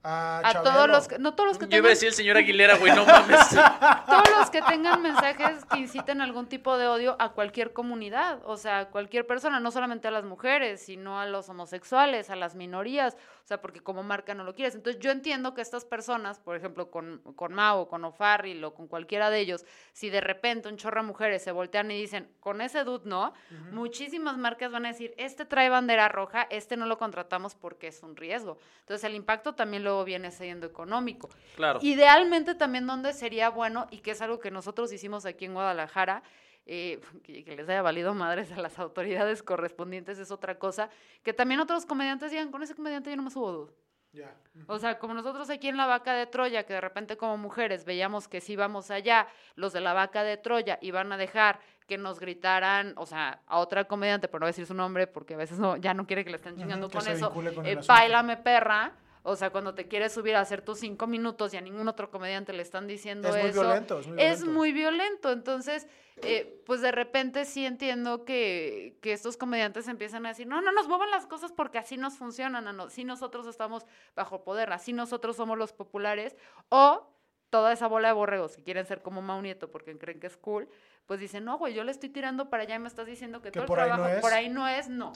A, A todos los que, no todos los que Yo iba a tengan decir el señor Aguilera, güey, no mames. todos los que tengan mensajes que inciten algún tipo de odio a cualquier comunidad, o sea, a cualquier persona, no solamente a las mujeres, sino a los homosexuales, a las minorías, o sea, porque como marca no lo quieres. Entonces yo entiendo que estas personas, por ejemplo, con, con Mao, con O'Farrill o con cualquiera de ellos, si de repente un chorro de mujeres se voltean y dicen, con ese dude no, muchísimas marcas van a decir, este trae bandera roja, este no lo contratamos porque es un riesgo. Entonces el impacto también luego viene siendo económico. Claro. Idealmente también donde sería bueno, y que es algo que nosotros hicimos aquí en Guadalajara, eh, que, les haya valido madres a las autoridades correspondientes es otra cosa, que también otros comediantes digan, con ese comediante yo no me subo, dude". Ya. O sea, como nosotros aquí en la vaca de Troya, que de repente como mujeres veíamos que si íbamos allá, los de la vaca de Troya iban a dejar que nos gritaran, o sea, a otra comediante, por no decir su nombre, porque a veces no, ya no quiere que le estén chingando con eso, con eh, bailame perra, o sea, cuando te quieres subir a hacer tus cinco minutos y a ningún otro comediante le están diciendo Es muy eso, violento, es muy es violento. muy violento. Entonces, eh, pues de repente sí entiendo que, que estos comediantes empiezan a decir, no, no nos muevan las cosas porque así nos funcionan, así nosotros estamos bajo poder, así nosotros somos los populares, o toda esa bola de borregos que quieren ser como Mau Nieto porque creen que es cool, pues dicen, no, güey, yo le estoy tirando para allá y me estás diciendo que, Que todo el no trabajo es. por ahí no es, no.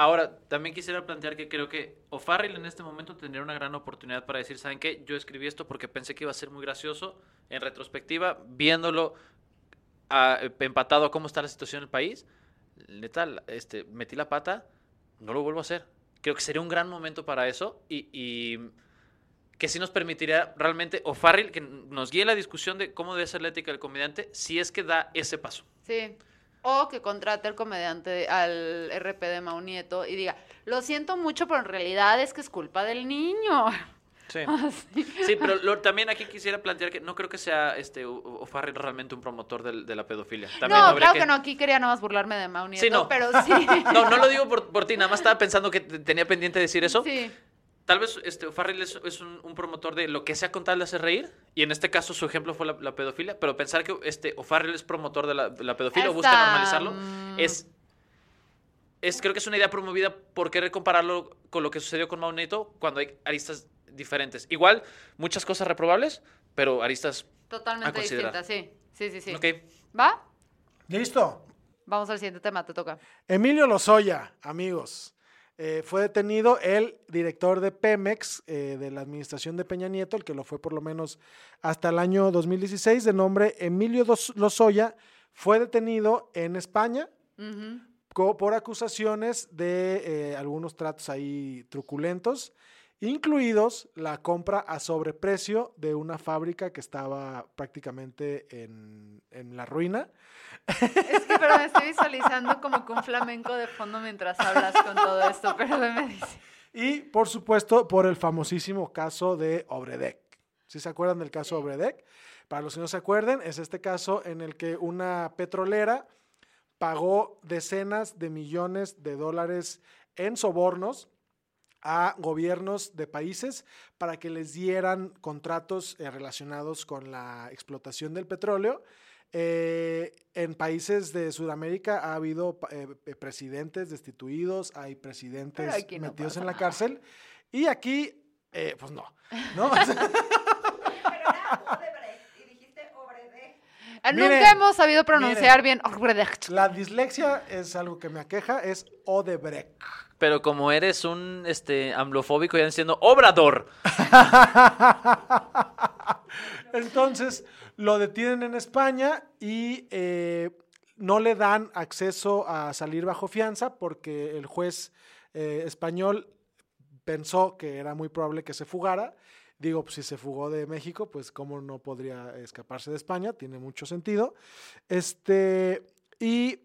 Ahora, también quisiera plantear que creo que O'Farrill en este momento tendría una gran oportunidad para decir, ¿saben qué? Yo escribí esto porque pensé que iba a ser muy gracioso. En retrospectiva, viéndolo ah, empatado a cómo está la situación en el país, neta, la- este, metí la pata, no lo vuelvo a hacer. Creo que sería un gran momento para eso y, que sí nos permitiría realmente O'Farrill que nos guíe la discusión de cómo debe ser la ética del comediante si es que da ese paso. Sí. O que contrate al comediante, al RP de Mau Nieto y diga, lo siento mucho, pero en realidad es que es culpa del niño. Sí. Sí, pero lo- también aquí quisiera plantear que no creo que sea este O- O'Farrill realmente un promotor del- de, la pedofilia. También no, claro que... no, aquí quería nada más burlarme de Mau Nieto, Sí, no. pero sí. No, no lo digo por, por ti, nada más estaba pensando que te- tenía pendiente decir eso. Sí. Tal vez este, O'Farrill es, es un, un promotor de lo que sea con tal de hacer reír, y en este caso su ejemplo fue la, la pedofilia, pero pensar que este O'Farrill es promotor de la, de la pedofilia o busca normalizarlo mm. es, es, creo que es una idea promovida por querer compararlo con lo que sucedió con Mau Nieto cuando hay aristas diferentes. Igual, muchas cosas reprobables, pero aristas... A Totalmente considerar. distinta, sí. Sí, sí, sí. Ok. ¿Va? ¿Listo? Vamos al siguiente tema, te toca. Emilio Lozoya, amigos, eh, fue detenido el director de Pemex, eh, de la administración de Peña Nieto, el que lo fue por lo menos hasta el año 2016, de nombre Emilio Dos- Lozoya, fue detenido en España por acusaciones de eh, algunos tratos ahí truculentos, incluidos la compra a sobreprecio de una fábrica que estaba prácticamente en, en la ruina. Es que, pero me estoy visualizando como con flamenco de fondo mientras hablas con todo esto, pero me dice. Y, por supuesto, por el famosísimo caso de Obredec. ¿Sí se acuerdan del caso Obredec? Para los que no se acuerden, es este caso en el que una petrolera pagó decenas de millones de dólares en sobornos a gobiernos de países para que les dieran contratos eh, relacionados con la explotación del petróleo. Eh, en países de Sudamérica ha habido eh, presidentes destituidos, hay presidentes Pero no metidos pasa en la cárcel y aquí, eh, pues no, ¿no? Ah, Miren, Nunca hemos sabido pronunciar bien. Obrecht. la dislexia es algo que me aqueja, es Odebrecht. Pero como eres un este, amblofóbico, ya diciendo Obrador. Entonces lo detienen en España y eh, no le dan acceso a salir bajo fianza porque el juez eh, español pensó que era muy probable que se fugara. Digo, pues si se fugó de México, pues cómo no podría escaparse de España, tiene mucho sentido. Este, y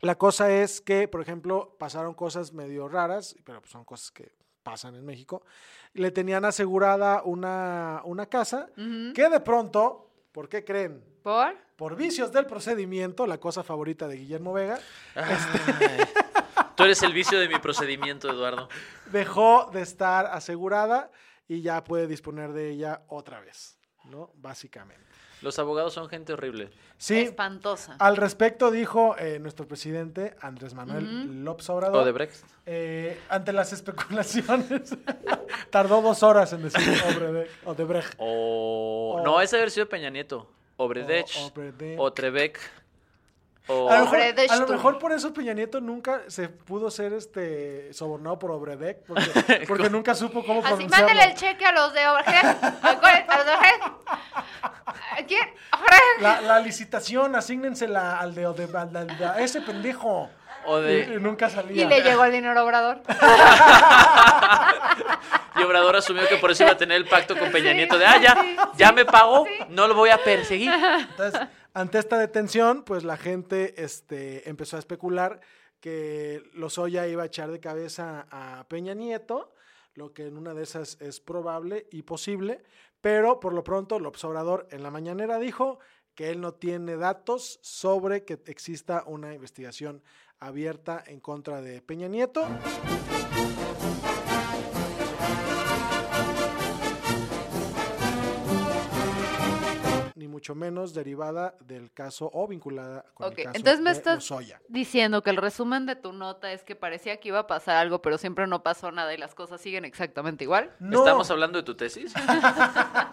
la cosa es que, por ejemplo, pasaron cosas medio raras, pero pues son cosas que pasan en México. Le tenían asegurada una, una casa que de pronto, ¿por qué creen? ¿Por? Por vicios del procedimiento, la cosa favorita de Guillermo Vega. Tú eres el vicio de mi procedimiento, Eduardo. dejó de estar asegurada y ya puede disponer de ella otra vez, ¿no? Básicamente. Los abogados son gente horrible. Sí, Espantosa. al respecto dijo eh, nuestro presidente Andrés Manuel López Obrador. Odebrecht. eh, ante las especulaciones, tardó dos horas en decir Odebrecht. Odebrecht. O... O- No, ese haber sido Peña Nieto. Obredech. O- Obredech. O Trebek. O... A lo, mejor, Obredech a lo tú. mejor por eso Peña Nieto nunca se pudo ser este sobornado por Obredec, porque, porque nunca supo cómo Así, mándale el cheque a los de. Obrecht. La, la licitación, asígnensela al de, Ode- al de- a ese pendejo. O Y, de... y nunca Y salía. le llegó el dinero a Obrador. Y Obrador asumió que por eso iba a tener el pacto con Peña Sí, Nieto de, ah, ya, sí, ya sí, me pagó, sí. no lo voy a perseguir. Entonces, ante esta detención, pues la gente este, empezó a especular que Lozoya iba a echar de cabeza a Peña Nieto, lo que en una de esas es probable y posible, pero por lo pronto López Obrador en la mañanera dijo que él no tiene datos sobre que exista una investigación abierta en contra de Peña Nieto. Ni mucho menos derivada del caso o vinculada con el caso entonces me de estás Lozoya. diciendo que el resumen de tu nota es que parecía que iba a pasar algo, pero siempre no pasó nada y las cosas siguen exactamente igual. No, ¿Estamos hablando de tu tesis?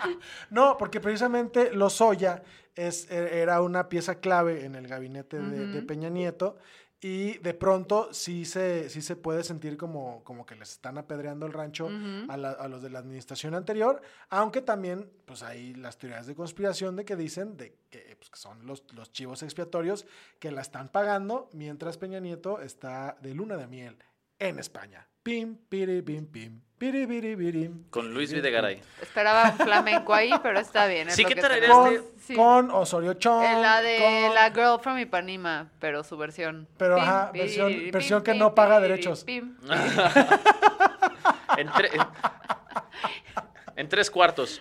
no, porque precisamente Lozoya es, e- era una pieza clave en el gabinete de. Peña Nieto y de pronto sí se, sí se puede sentir como, como que les están apedreando el rancho a, la- a los de la administración anterior, aunque también pues hay las teorías de conspiración de que dicen de que, pues, que son los, los chivos expiatorios que la están pagando mientras Peña Nieto está de luna de miel en España. Pim, piri, pim, pim, Con Luis Videgaray. Esperaba un flamenco ahí, pero está bien. es Sí que de- Con, Sí. con Osorio Chong. Eh, la de con- la Girl from Ipanema, pero su versión. Pero, Pim, ajá, pim, versión- pim, versión que pim, no paga derechos. pim. Entre- En tres cuartos.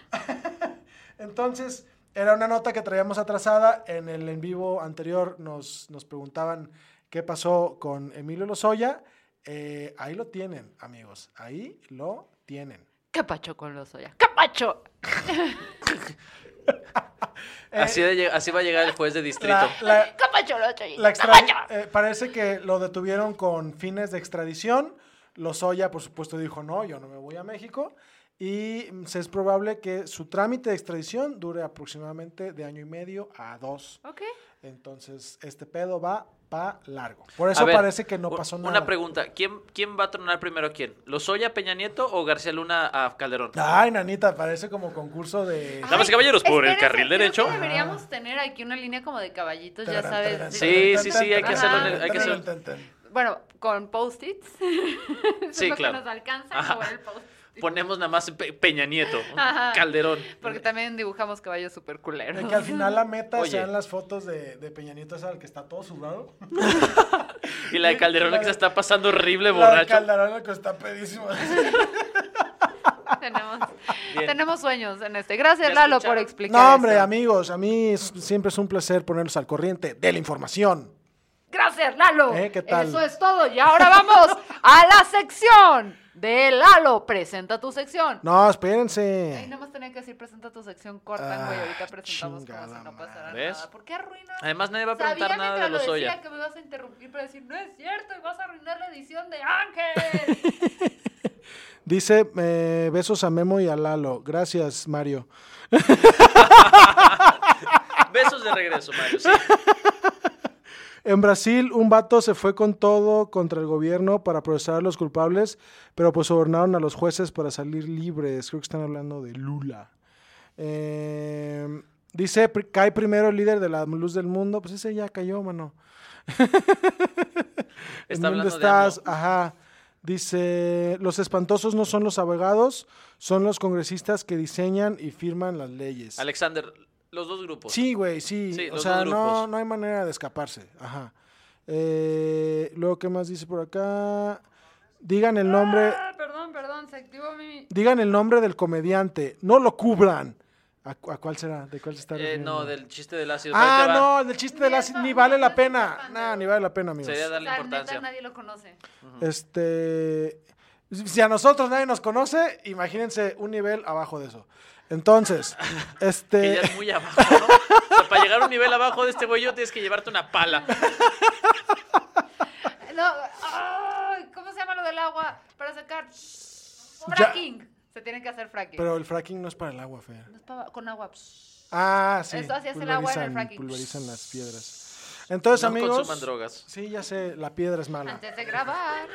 Entonces, era una nota que traíamos atrasada. En el en vivo anterior nos, nos preguntaban qué pasó con Emilio Lozoya. Eh, ahí lo tienen, amigos. Ahí lo tienen. ¿Qué pacho con los Oya? ¿Qué pacho? Así, de lleg- así va a llegar el juez de distrito. La- la- ¿Qué pacho los Oya? La eh, parece que lo detuvieron con fines de extradición. Lozoya, por supuesto, dijo, no, yo no me voy a México. Y mm, se es probable que su trámite de extradición dure aproximadamente de año y medio a dos. Ok. Entonces, este pedo va pa' largo. Por eso ver, parece que no pasó Una nada. pregunta. ¿Quién, ¿Quién va a tronar primero a quién? ¿Lozoya, Peña Nieto o García Luna a Calderón? Ay, nanita, parece como concurso de... Damas y caballeros, por el carril creo derecho. que deberíamos tener aquí una línea como de caballitos, ya sabes. Sí, sí, sí, hay que hacerlo en el- tarán, hay que hacerlo-. Bueno, con post-its. Sí, es lo claro. que nos alcanza el post Ponemos nada más Pe- Peña Nieto, Ajá. Calderón. Porque también dibujamos caballos súper culeros. De que al final la meta Oye. sean las fotos de, de Peña Nieto, esa al que está todo sudado. Y la de Calderón La que de- se está pasando horrible, La de borracho. Calderón, el que está pedísimo. tenemos, Bien. tenemos sueños en este. Gracias, ¿Ya Lalo, por explicar. No, hombre, esto. amigos, a mí es- siempre es un placer ponernos al corriente de la información. Gracias, Lalo. ¿Eh? ¿Qué tal? Eso es todo. Y ahora vamos a la sección de Lalo. Presenta tu sección. No, Ahí espérense. nada más tenía que decir presenta tu sección corta, güey. Ah, Ahorita presentamos como si no pasara nada. ¿Por qué arruinas? Además, nadie va a preguntar nada de mientras lo Lozoya. decía que me ibas a interrumpir para decir, no es cierto, y vas a arruinar la edición de Ángel. Dice eh, besos a Memo y a Lalo. Gracias, Mario. Besos de regreso, Mario. Sí. En Brasil, un vato se fue con todo contra el gobierno para procesar a los culpables, pero pues sobornaron a los jueces para salir libres. Creo que están hablando de Lula. Eh, dice, "Pri- cae primero el líder de la luz del mundo. Pues ese ya cayó, mano. ¿En Está dónde de estás? Ajá. Dice, los espantosos no son los abogados, son los congresistas que diseñan y firman las leyes. Alexander, los dos grupos. Sí, güey, sí. Sí, o los sea, dos no, grupos. no hay manera de escaparse. Ajá. Eh, luego, ¿qué más dice por acá? Digan el nombre, Ah, perdón, perdón, se activó mi... digan el nombre del comediante, no lo cubran. ¿A, cu- a cuál será? ¿De cuál se está Eh, refiriendo? no, del chiste del ácido. Ah, no, el del chiste de la... Ni vale no, la pena. No, de- ni vale la pena, amigos. Sería darle sea, neta, importancia. nadie lo conoce. Este... Si a nosotros nadie nos conoce, imagínense un nivel abajo de eso. Entonces, Que este... ya es muy abajo, ¿no? O sea, para llegar a un nivel abajo de este güey, yo tienes que llevarte una pala. No, ay, ¿cómo se llama lo del agua para sacar? Ya. Fracking. Se tiene que hacer fracking. Pero el fracking no es para el agua, Fer. No es pa- con agua. Ah, sí. Eso así hace el agua en el fracking. Pulverizan las piedras. Entonces, No amigos. consuman drogas. Sí, ya sé, la piedra es mala. Antes de grabar.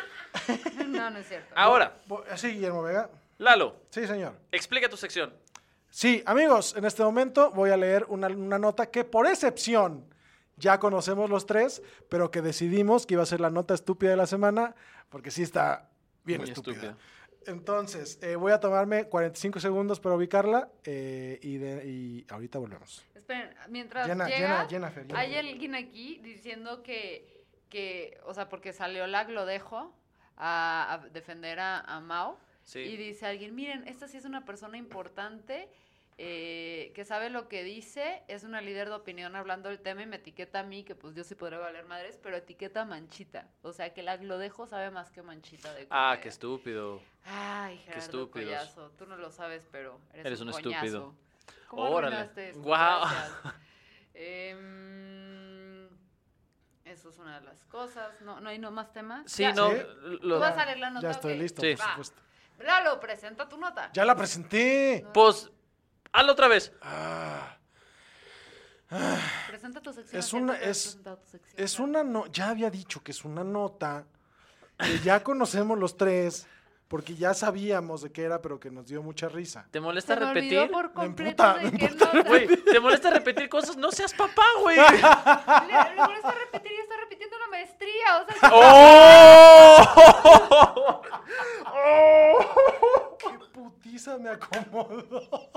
No, no es cierto. Ahora, Bo- Sí, Guillermo Vega. Lalo, Sí, señor. explica tu sección. Sí, amigos, en este momento voy a leer una, una nota que por excepción ya conocemos los tres, pero que decidimos que iba a ser la nota estúpida de la semana, porque sí está bien Muy estúpida. estúpida. Entonces, eh, voy a tomarme 45 segundos para ubicarla eh, y, de- y ahorita volvemos. Esperen, mientras Llena, llega, llena, llena, Fer, llena. hay alguien aquí diciendo que, que, o sea, porque salió la Glodejo a, a defender a, a Mao. Sí. Y dice alguien, miren, esta sí es una persona importante, eh, que sabe lo que dice, es una líder de opinión hablando del tema y me etiqueta a mí, que pues yo sí podré valer madres, pero etiqueta a Manchita. O sea, que la Glodejo sabe más que Manchita de Ah, qué estúpido. Ay, Gerardo estúpidos. Collazo, tú no lo sabes, pero eres, Eres un, un coñazo. estúpido. ¿Cómo Órale. esto? Guau. Gracias. Em, eso es una de las cosas. ¿No, no hay no más temas? Sí, Ya. no. ¿Sí? lo- ¿Tú vas a leer la nota? Ya estoy listo, Sí. por supuesto. Lalo, presenta tu nota. Ya la presenté. Pues, hazlo otra vez. Ah, Presenta tu sección. Es una- es- sección, es una no, ya había dicho que es una nota que ya conocemos los tres, porque ya sabíamos de qué era, pero que nos dio mucha risa. ¿Te molesta Se me olvidó repetir? por completo emputa, de me qué nota. Güey, ¿te molesta repetir cosas? No seas papá, güey. Le, le molesta repetir y está repitiendo una maestría. O sea, ¡Oh! ¡Qué putiza me acomodó!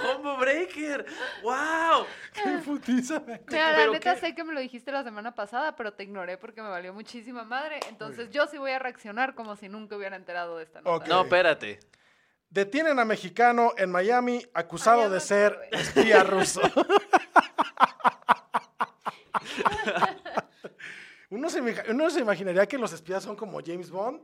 ¡Combo Breaker! ¡Wow! ¡Qué putiza me acomodó! Mira, la ¿Pero neta qué? sé que me lo dijiste la semana pasada, pero te ignoré porque me valió muchísima madre. Entonces yo sí voy a reaccionar como si nunca hubiera enterado de esta nota. No, espérate. Detienen a mexicano en Miami acusado Ay, ya de ser espía ruso. uno, se, uno se imaginaría que los espías son como James Bond.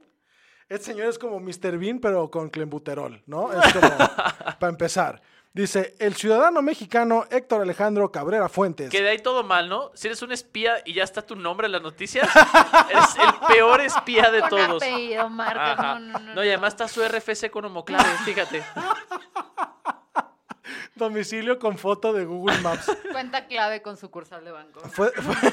Este señor es como Mr. Bean, pero con clenbuterol, ¿no? Es como, para empezar. Dice, el ciudadano mexicano Héctor Alejandro Cabrera Fuentes. Que de ahí todo mal, ¿no? Si eres un espía y ya está tu nombre en las noticias, eres el peor espía de Con todos. apellido, marca, Ajá. no, no, no, No, y además está su RFC con homoclave, fíjate. Domicilio con foto de Google Maps. Cuenta clave con sucursal de banco. Fue, fue-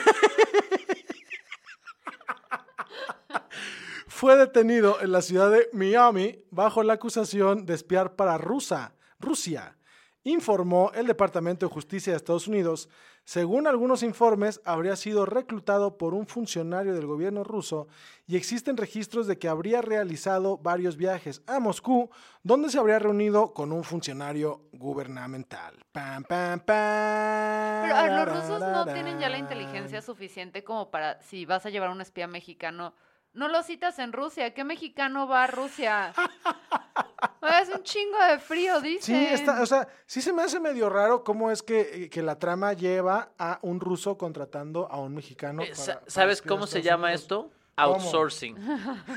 fue detenido en la ciudad de Miami bajo la acusación de espiar para Rusa, Rusia, informó el Departamento de Justicia de Estados Unidos. Según algunos informes, habría sido reclutado por un funcionario del gobierno ruso y existen registros de que habría realizado varios viajes a Moscú, donde se habría reunido con un funcionario gubernamental. Pam, pam, pam. Pero a los rusos no tienen ya la inteligencia suficiente como para, si vas a llevar un espía mexicano, no lo citas en Rusia. ¿Qué mexicano va a Rusia? es un chingo de frío, dicen. Sí, está, o sea, sí se me hace medio raro cómo es que, eh, que la trama lleva a un ruso contratando a un mexicano. Eh, para- sa- para ¿Sabes a cómo se llama Unidos. esto? ¿Cómo? Outsourcing.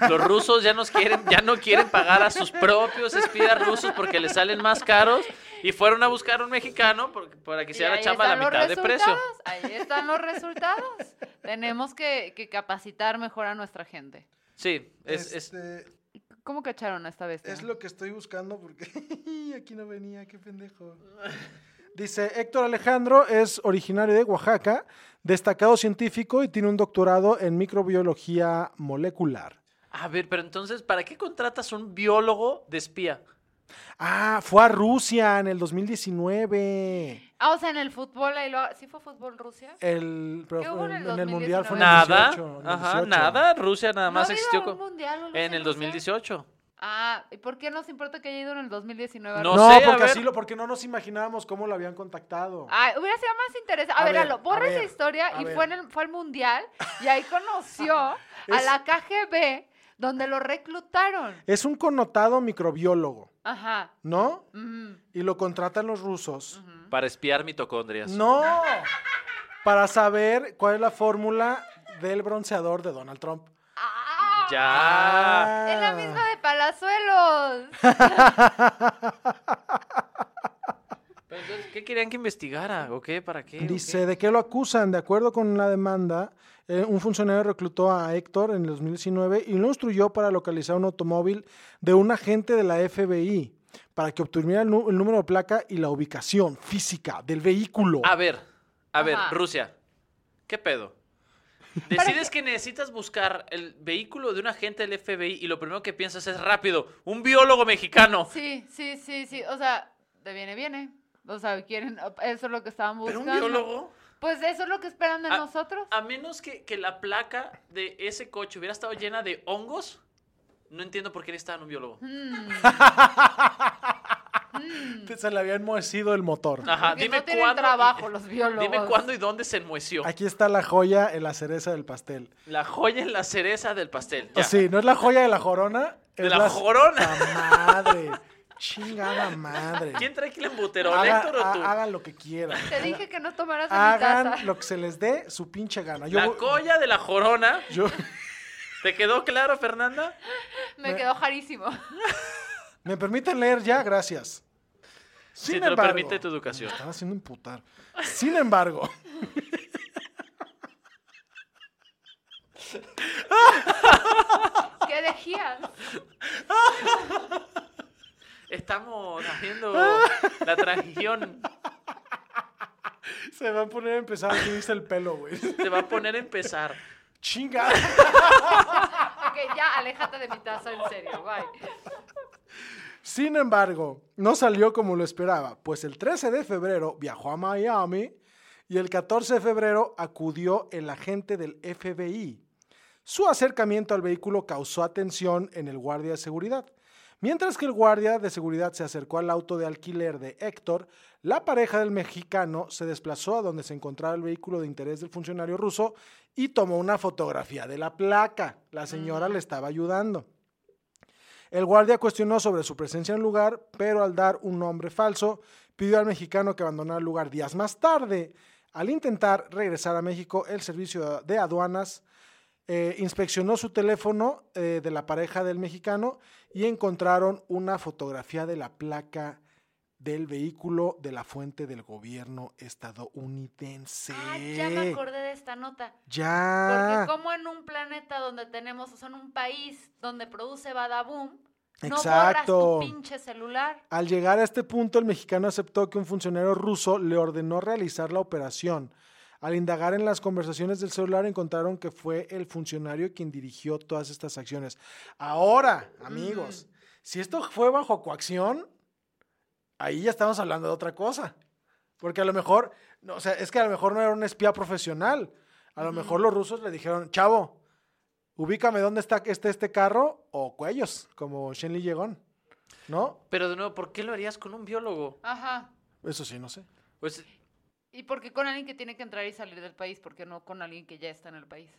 Los rusos ya nos quieren, ya no quieren pagar a sus propios espías rusos porque les salen más caros y fueron a buscar un mexicano porque- para que la ahí chamba a la mitad de precio. resultados, Ahí están los resultados. Tenemos que, que capacitar mejor a nuestra gente. Sí, es, es- Este, ¿Cómo cacharon a esta bestia? es lo que estoy buscando porque aquí no venía, qué pendejo. Dice Héctor Alejandro es originario de Oaxaca, destacado científico y tiene un doctorado en microbiología molecular. A ver, pero entonces, ¿para qué contratas un biólogo de espía? Ah, fue a Rusia en el 2019. Ah, o sea, en el fútbol, ahí lo... ¿sí fue fútbol Rusia? El, pero ¿Qué hubo en el en el mundial fue en el Nada, 18, en el ajá, 18. nada. Rusia nada ¿No más habido existió algún co- mundial en el Rusia? 2018. Ah, ¿y por qué nos importa que haya ido en el 2019? a No No, sé, a porque ver. así lo, porque no nos imaginábamos cómo lo habían contactado. Ay, hubiera sido más interesante. A, A ver, ver, Lalo, a borra esa historia y ver. fue, en el, fue al mundial y ahí conoció a la KGB donde lo reclutaron. Es un connotado microbiólogo, Ajá. ¿no? Y lo contratan los rusos. Para espiar mitocondrias. No, para saber cuál es la fórmula del bronceador de Donald Trump. ¡Ah! Ya. Es la misma de Palazuelos. Pero entonces, ¿qué querían que investigara? ¿O qué? ¿Para qué? ¿O Dice, qué? ¿de qué lo acusan? De acuerdo con la demanda, eh, un funcionario reclutó a Héctor en el 2019 y lo instruyó para localizar un automóvil de un agente de la FBI para que obtuviera el, número de placa y la ubicación física del vehículo. A ver, a ver, Ajá. Rusia. ¿Qué pedo? Decides que necesitas buscar el vehículo de un agente del FBI y lo primero que piensas es rápido, un biólogo mexicano. Sí, sí, sí, sí. O sea, de viene, viene. O sea, quieren, eso es lo que estaban Pero buscando. un biólogo, Pues eso es lo que esperan de nosotros. a menos que, que la placa de ese coche hubiera estado llena de hongos, no entiendo por qué necesitaban un biólogo. Mm, Se le había enmohecido el motor. Ajá, porque dime no tienen cuándo. trabajo los biólogos. Dime cuándo y dónde se enmueció. Aquí está la joya en la cereza del pastel. La joya en la cereza del pastel. Ya. sí, no es la joya de la jorona. De es la jorona. ¡Puta madre. Chingada madre. ¿Quién trae aquí el embuterol, Haga- Héctor o tú? ha- hagan lo que quieran. Te dije que no tomaras de mi taza. Hagan lo que se les dé su pinche gana. Yo, La colla de la jorona. yo- ¿Te quedó claro, Fernanda? Me quedó jarísimo. ¿Me permiten leer ya? Gracias. Si Sin te lo embargo- permite tu educación. Me están haciendo imputar. Sin embargo, ¿Qué decías? Estamos haciendo la transición. se va a poner a empezar aquí dice el pelo, güey. Te va a poner a empezar. Chinga. Ok, ya, aléjate de mi taza, en serio, bye. Sin embargo, no salió como lo esperaba, pues el 13 de febrero viajó a Miami y el 14 de febrero acudió el agente del FBI. Su acercamiento al vehículo causó atención en el guardia de seguridad. Mientras que el guardia de seguridad se acercó al auto de alquiler de Héctor, la pareja del mexicano se desplazó a donde se encontraba el vehículo de interés del funcionario ruso y tomó una fotografía de la placa. La señora le estaba ayudando. El guardia cuestionó sobre su presencia en el lugar, pero al dar un nombre falso, pidió al mexicano que abandonara el lugar días más tarde. Al intentar regresar a México, el servicio de aduanas eh, inspeccionó su teléfono eh, de la pareja del mexicano y encontraron una fotografía de la placa del vehículo de la fuente del gobierno estadounidense. Ah, ya me acordé de esta nota. Ya. Porque como en un planeta donde tenemos, o sea, en un país donde produce Badaboom, no Exacto. borras tu pinche celular. Al llegar a este punto, el mexicano aceptó que un funcionario ruso le ordenó realizar la operación. Al indagar en las conversaciones del celular, encontraron que fue el funcionario quien dirigió todas estas acciones. Ahora, amigos, si esto fue bajo coacción, ahí ya estamos hablando de otra cosa. Porque a lo mejor, no, o sea, es que a lo mejor no era un espía profesional. A lo mejor los rusos le dijeron, chavo, ubícame dónde está este, este carro o cuellos, como Shenli Yegon. ¿No? Pero de nuevo, ¿por qué lo harías con un biólogo? Ajá. Eso sí, no sé. Pues ¿Y por qué con alguien que tiene que entrar y salir del país? ¿Por qué no con alguien que ya está en el país?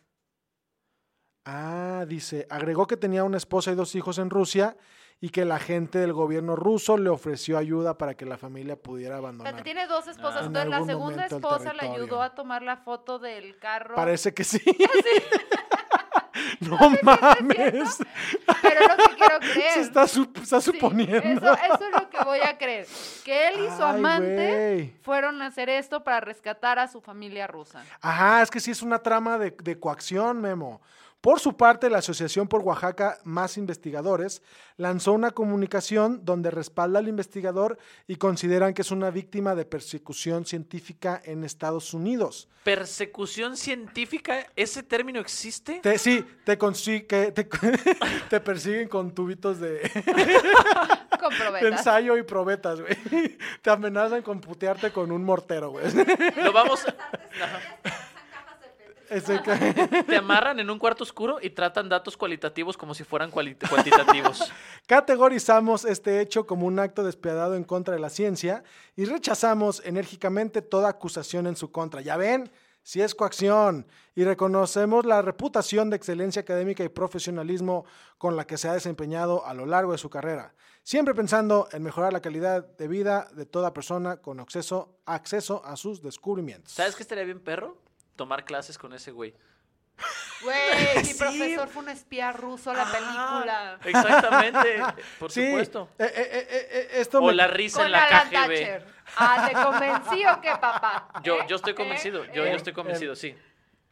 Ah, dice, agregó que tenía una esposa y dos hijos en Rusia y que la gente del gobierno ruso le ofreció ayuda para que la familia pudiera abandonar. Espérate, tiene dos esposas. Ah. Entonces, En la segunda esposa le ayudó a tomar la foto del carro. Parece que sí. Ah, no mames. Pero lo quiero creer. Se está, su- está Sí, suponiendo. eso, eso es lo que voy a creer. Que él y su Ay, amante fueron a hacer esto para rescatar a su familia rusa. Ajá, es que sí es una trama de, de coacción, Memo. Por su parte, la Asociación por Oaxaca Más Investigadores lanzó una comunicación donde respalda al investigador y consideran que es una víctima de persecución científica en Estados Unidos. persecución científica, ¿ese término existe? Te, sí, te, consi- que te, te persiguen con tubitos de, Con de ensayo y probetas, güey. Te amenazan con putearte con un mortero, güey. Lo vamos, Ajá. Te amarran en un cuarto oscuro y tratan datos cualitativos como si fueran cuantitativos. Categorizamos este hecho como un acto despiadado en contra de la ciencia y rechazamos enérgicamente toda acusación en su contra. Ya ven, si es coacción y reconocemos la reputación de excelencia académica y profesionalismo con la que se ha desempeñado a lo largo de su carrera, siempre pensando en mejorar la calidad de vida de toda persona con acceso, acceso a sus descubrimientos. ¿Sabes qué estaría bien, perro? Tomar clases con ese güey. Güey, mi Sí. profesor fue un espía ruso, la película. Exactamente, por Sí, supuesto. eh, eh, eh, esto O me- la risa Con en la Alan KGB. Thatcher. Ah, ¿te convencí o qué, papá? Yo, yo estoy ¿Eh? convencido, yo, ¿Eh? yo estoy convencido, sí.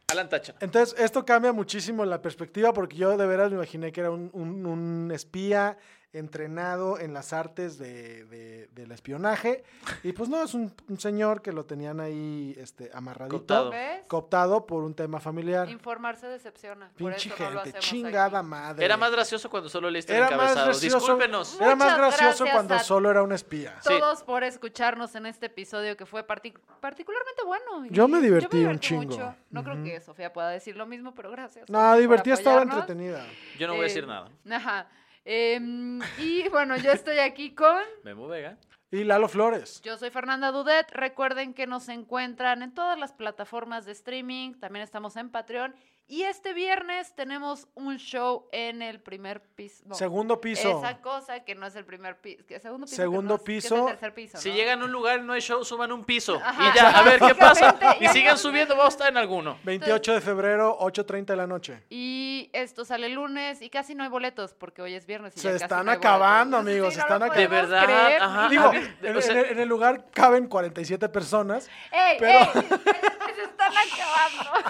Alan Thatcher. Entonces, esto cambia muchísimo la perspectiva porque yo de veras me imaginé que era un, un- un espía entrenado en las artes de, de- del espionaje. Y pues no, es un, un señor que lo tenían ahí este, amarradito, Cooptado. Por un tema familiar. Informarse decepciona. Por Pinche eso no lo gente, chingada aquí. madre. Era más gracioso cuando solo leíste el encabezado. gracioso, Discúlpenos. era más gracioso cuando a solo era un espía. Sí. Todos por escucharnos en este episodio que fue partic- particularmente bueno. y Yo me divertí un chingo. mucho. No creo que Sofía pueda decir lo mismo, pero gracias. No, divertida, estaba entretenida. Yo no voy a Eh, decir nada. Ajá. Em, y bueno, yo estoy aquí con... Memo Vega. Y Lalo Flores. Yo soy Fernanda Dudet. Recuerden que nos encuentran en todas las plataformas de streaming. También estamos en Patreon. Y este viernes tenemos un show en el primer piso. no, Segundo piso. Esa cosa que no es el primer piso. Segundo piso. que Segundo no es- que es piso. el tercer piso. Si ¿no? llegan a un lugar y no hay show, suban un piso. Ajá. Y ya, a ver qué pasa. Y sigan no- subiendo, vamos a estar en alguno. 28 de febrero, 8.30 de la noche. Y esto sale el lunes y casi no hay boletos porque hoy es viernes. Y Se ya casi están no hay acabando, boletos. amigos, Sí, se no están acabando. De verdad, creer. ajá. Digo, en, o sea- en- en el lugar caben 47 personas. ¡Ey, Pero- ey! Se están acabando.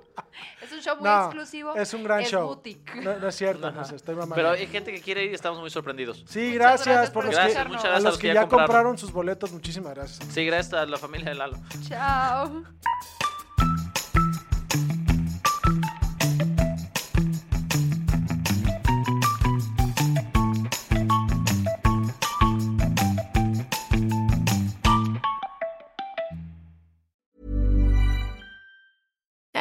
es un show muy No, exclusivo. es un gran es show. boutique. No, no es cierto, Ajá. no sé, estoy mamando. Pero hay gente que quiere ir y estamos muy sorprendidos. Sí, gracias, gracias por los Gracias, que, a los que ya compraron. sus boletos. Muchísimas gracias. Sí, gracias a la familia de Lalo. Chao.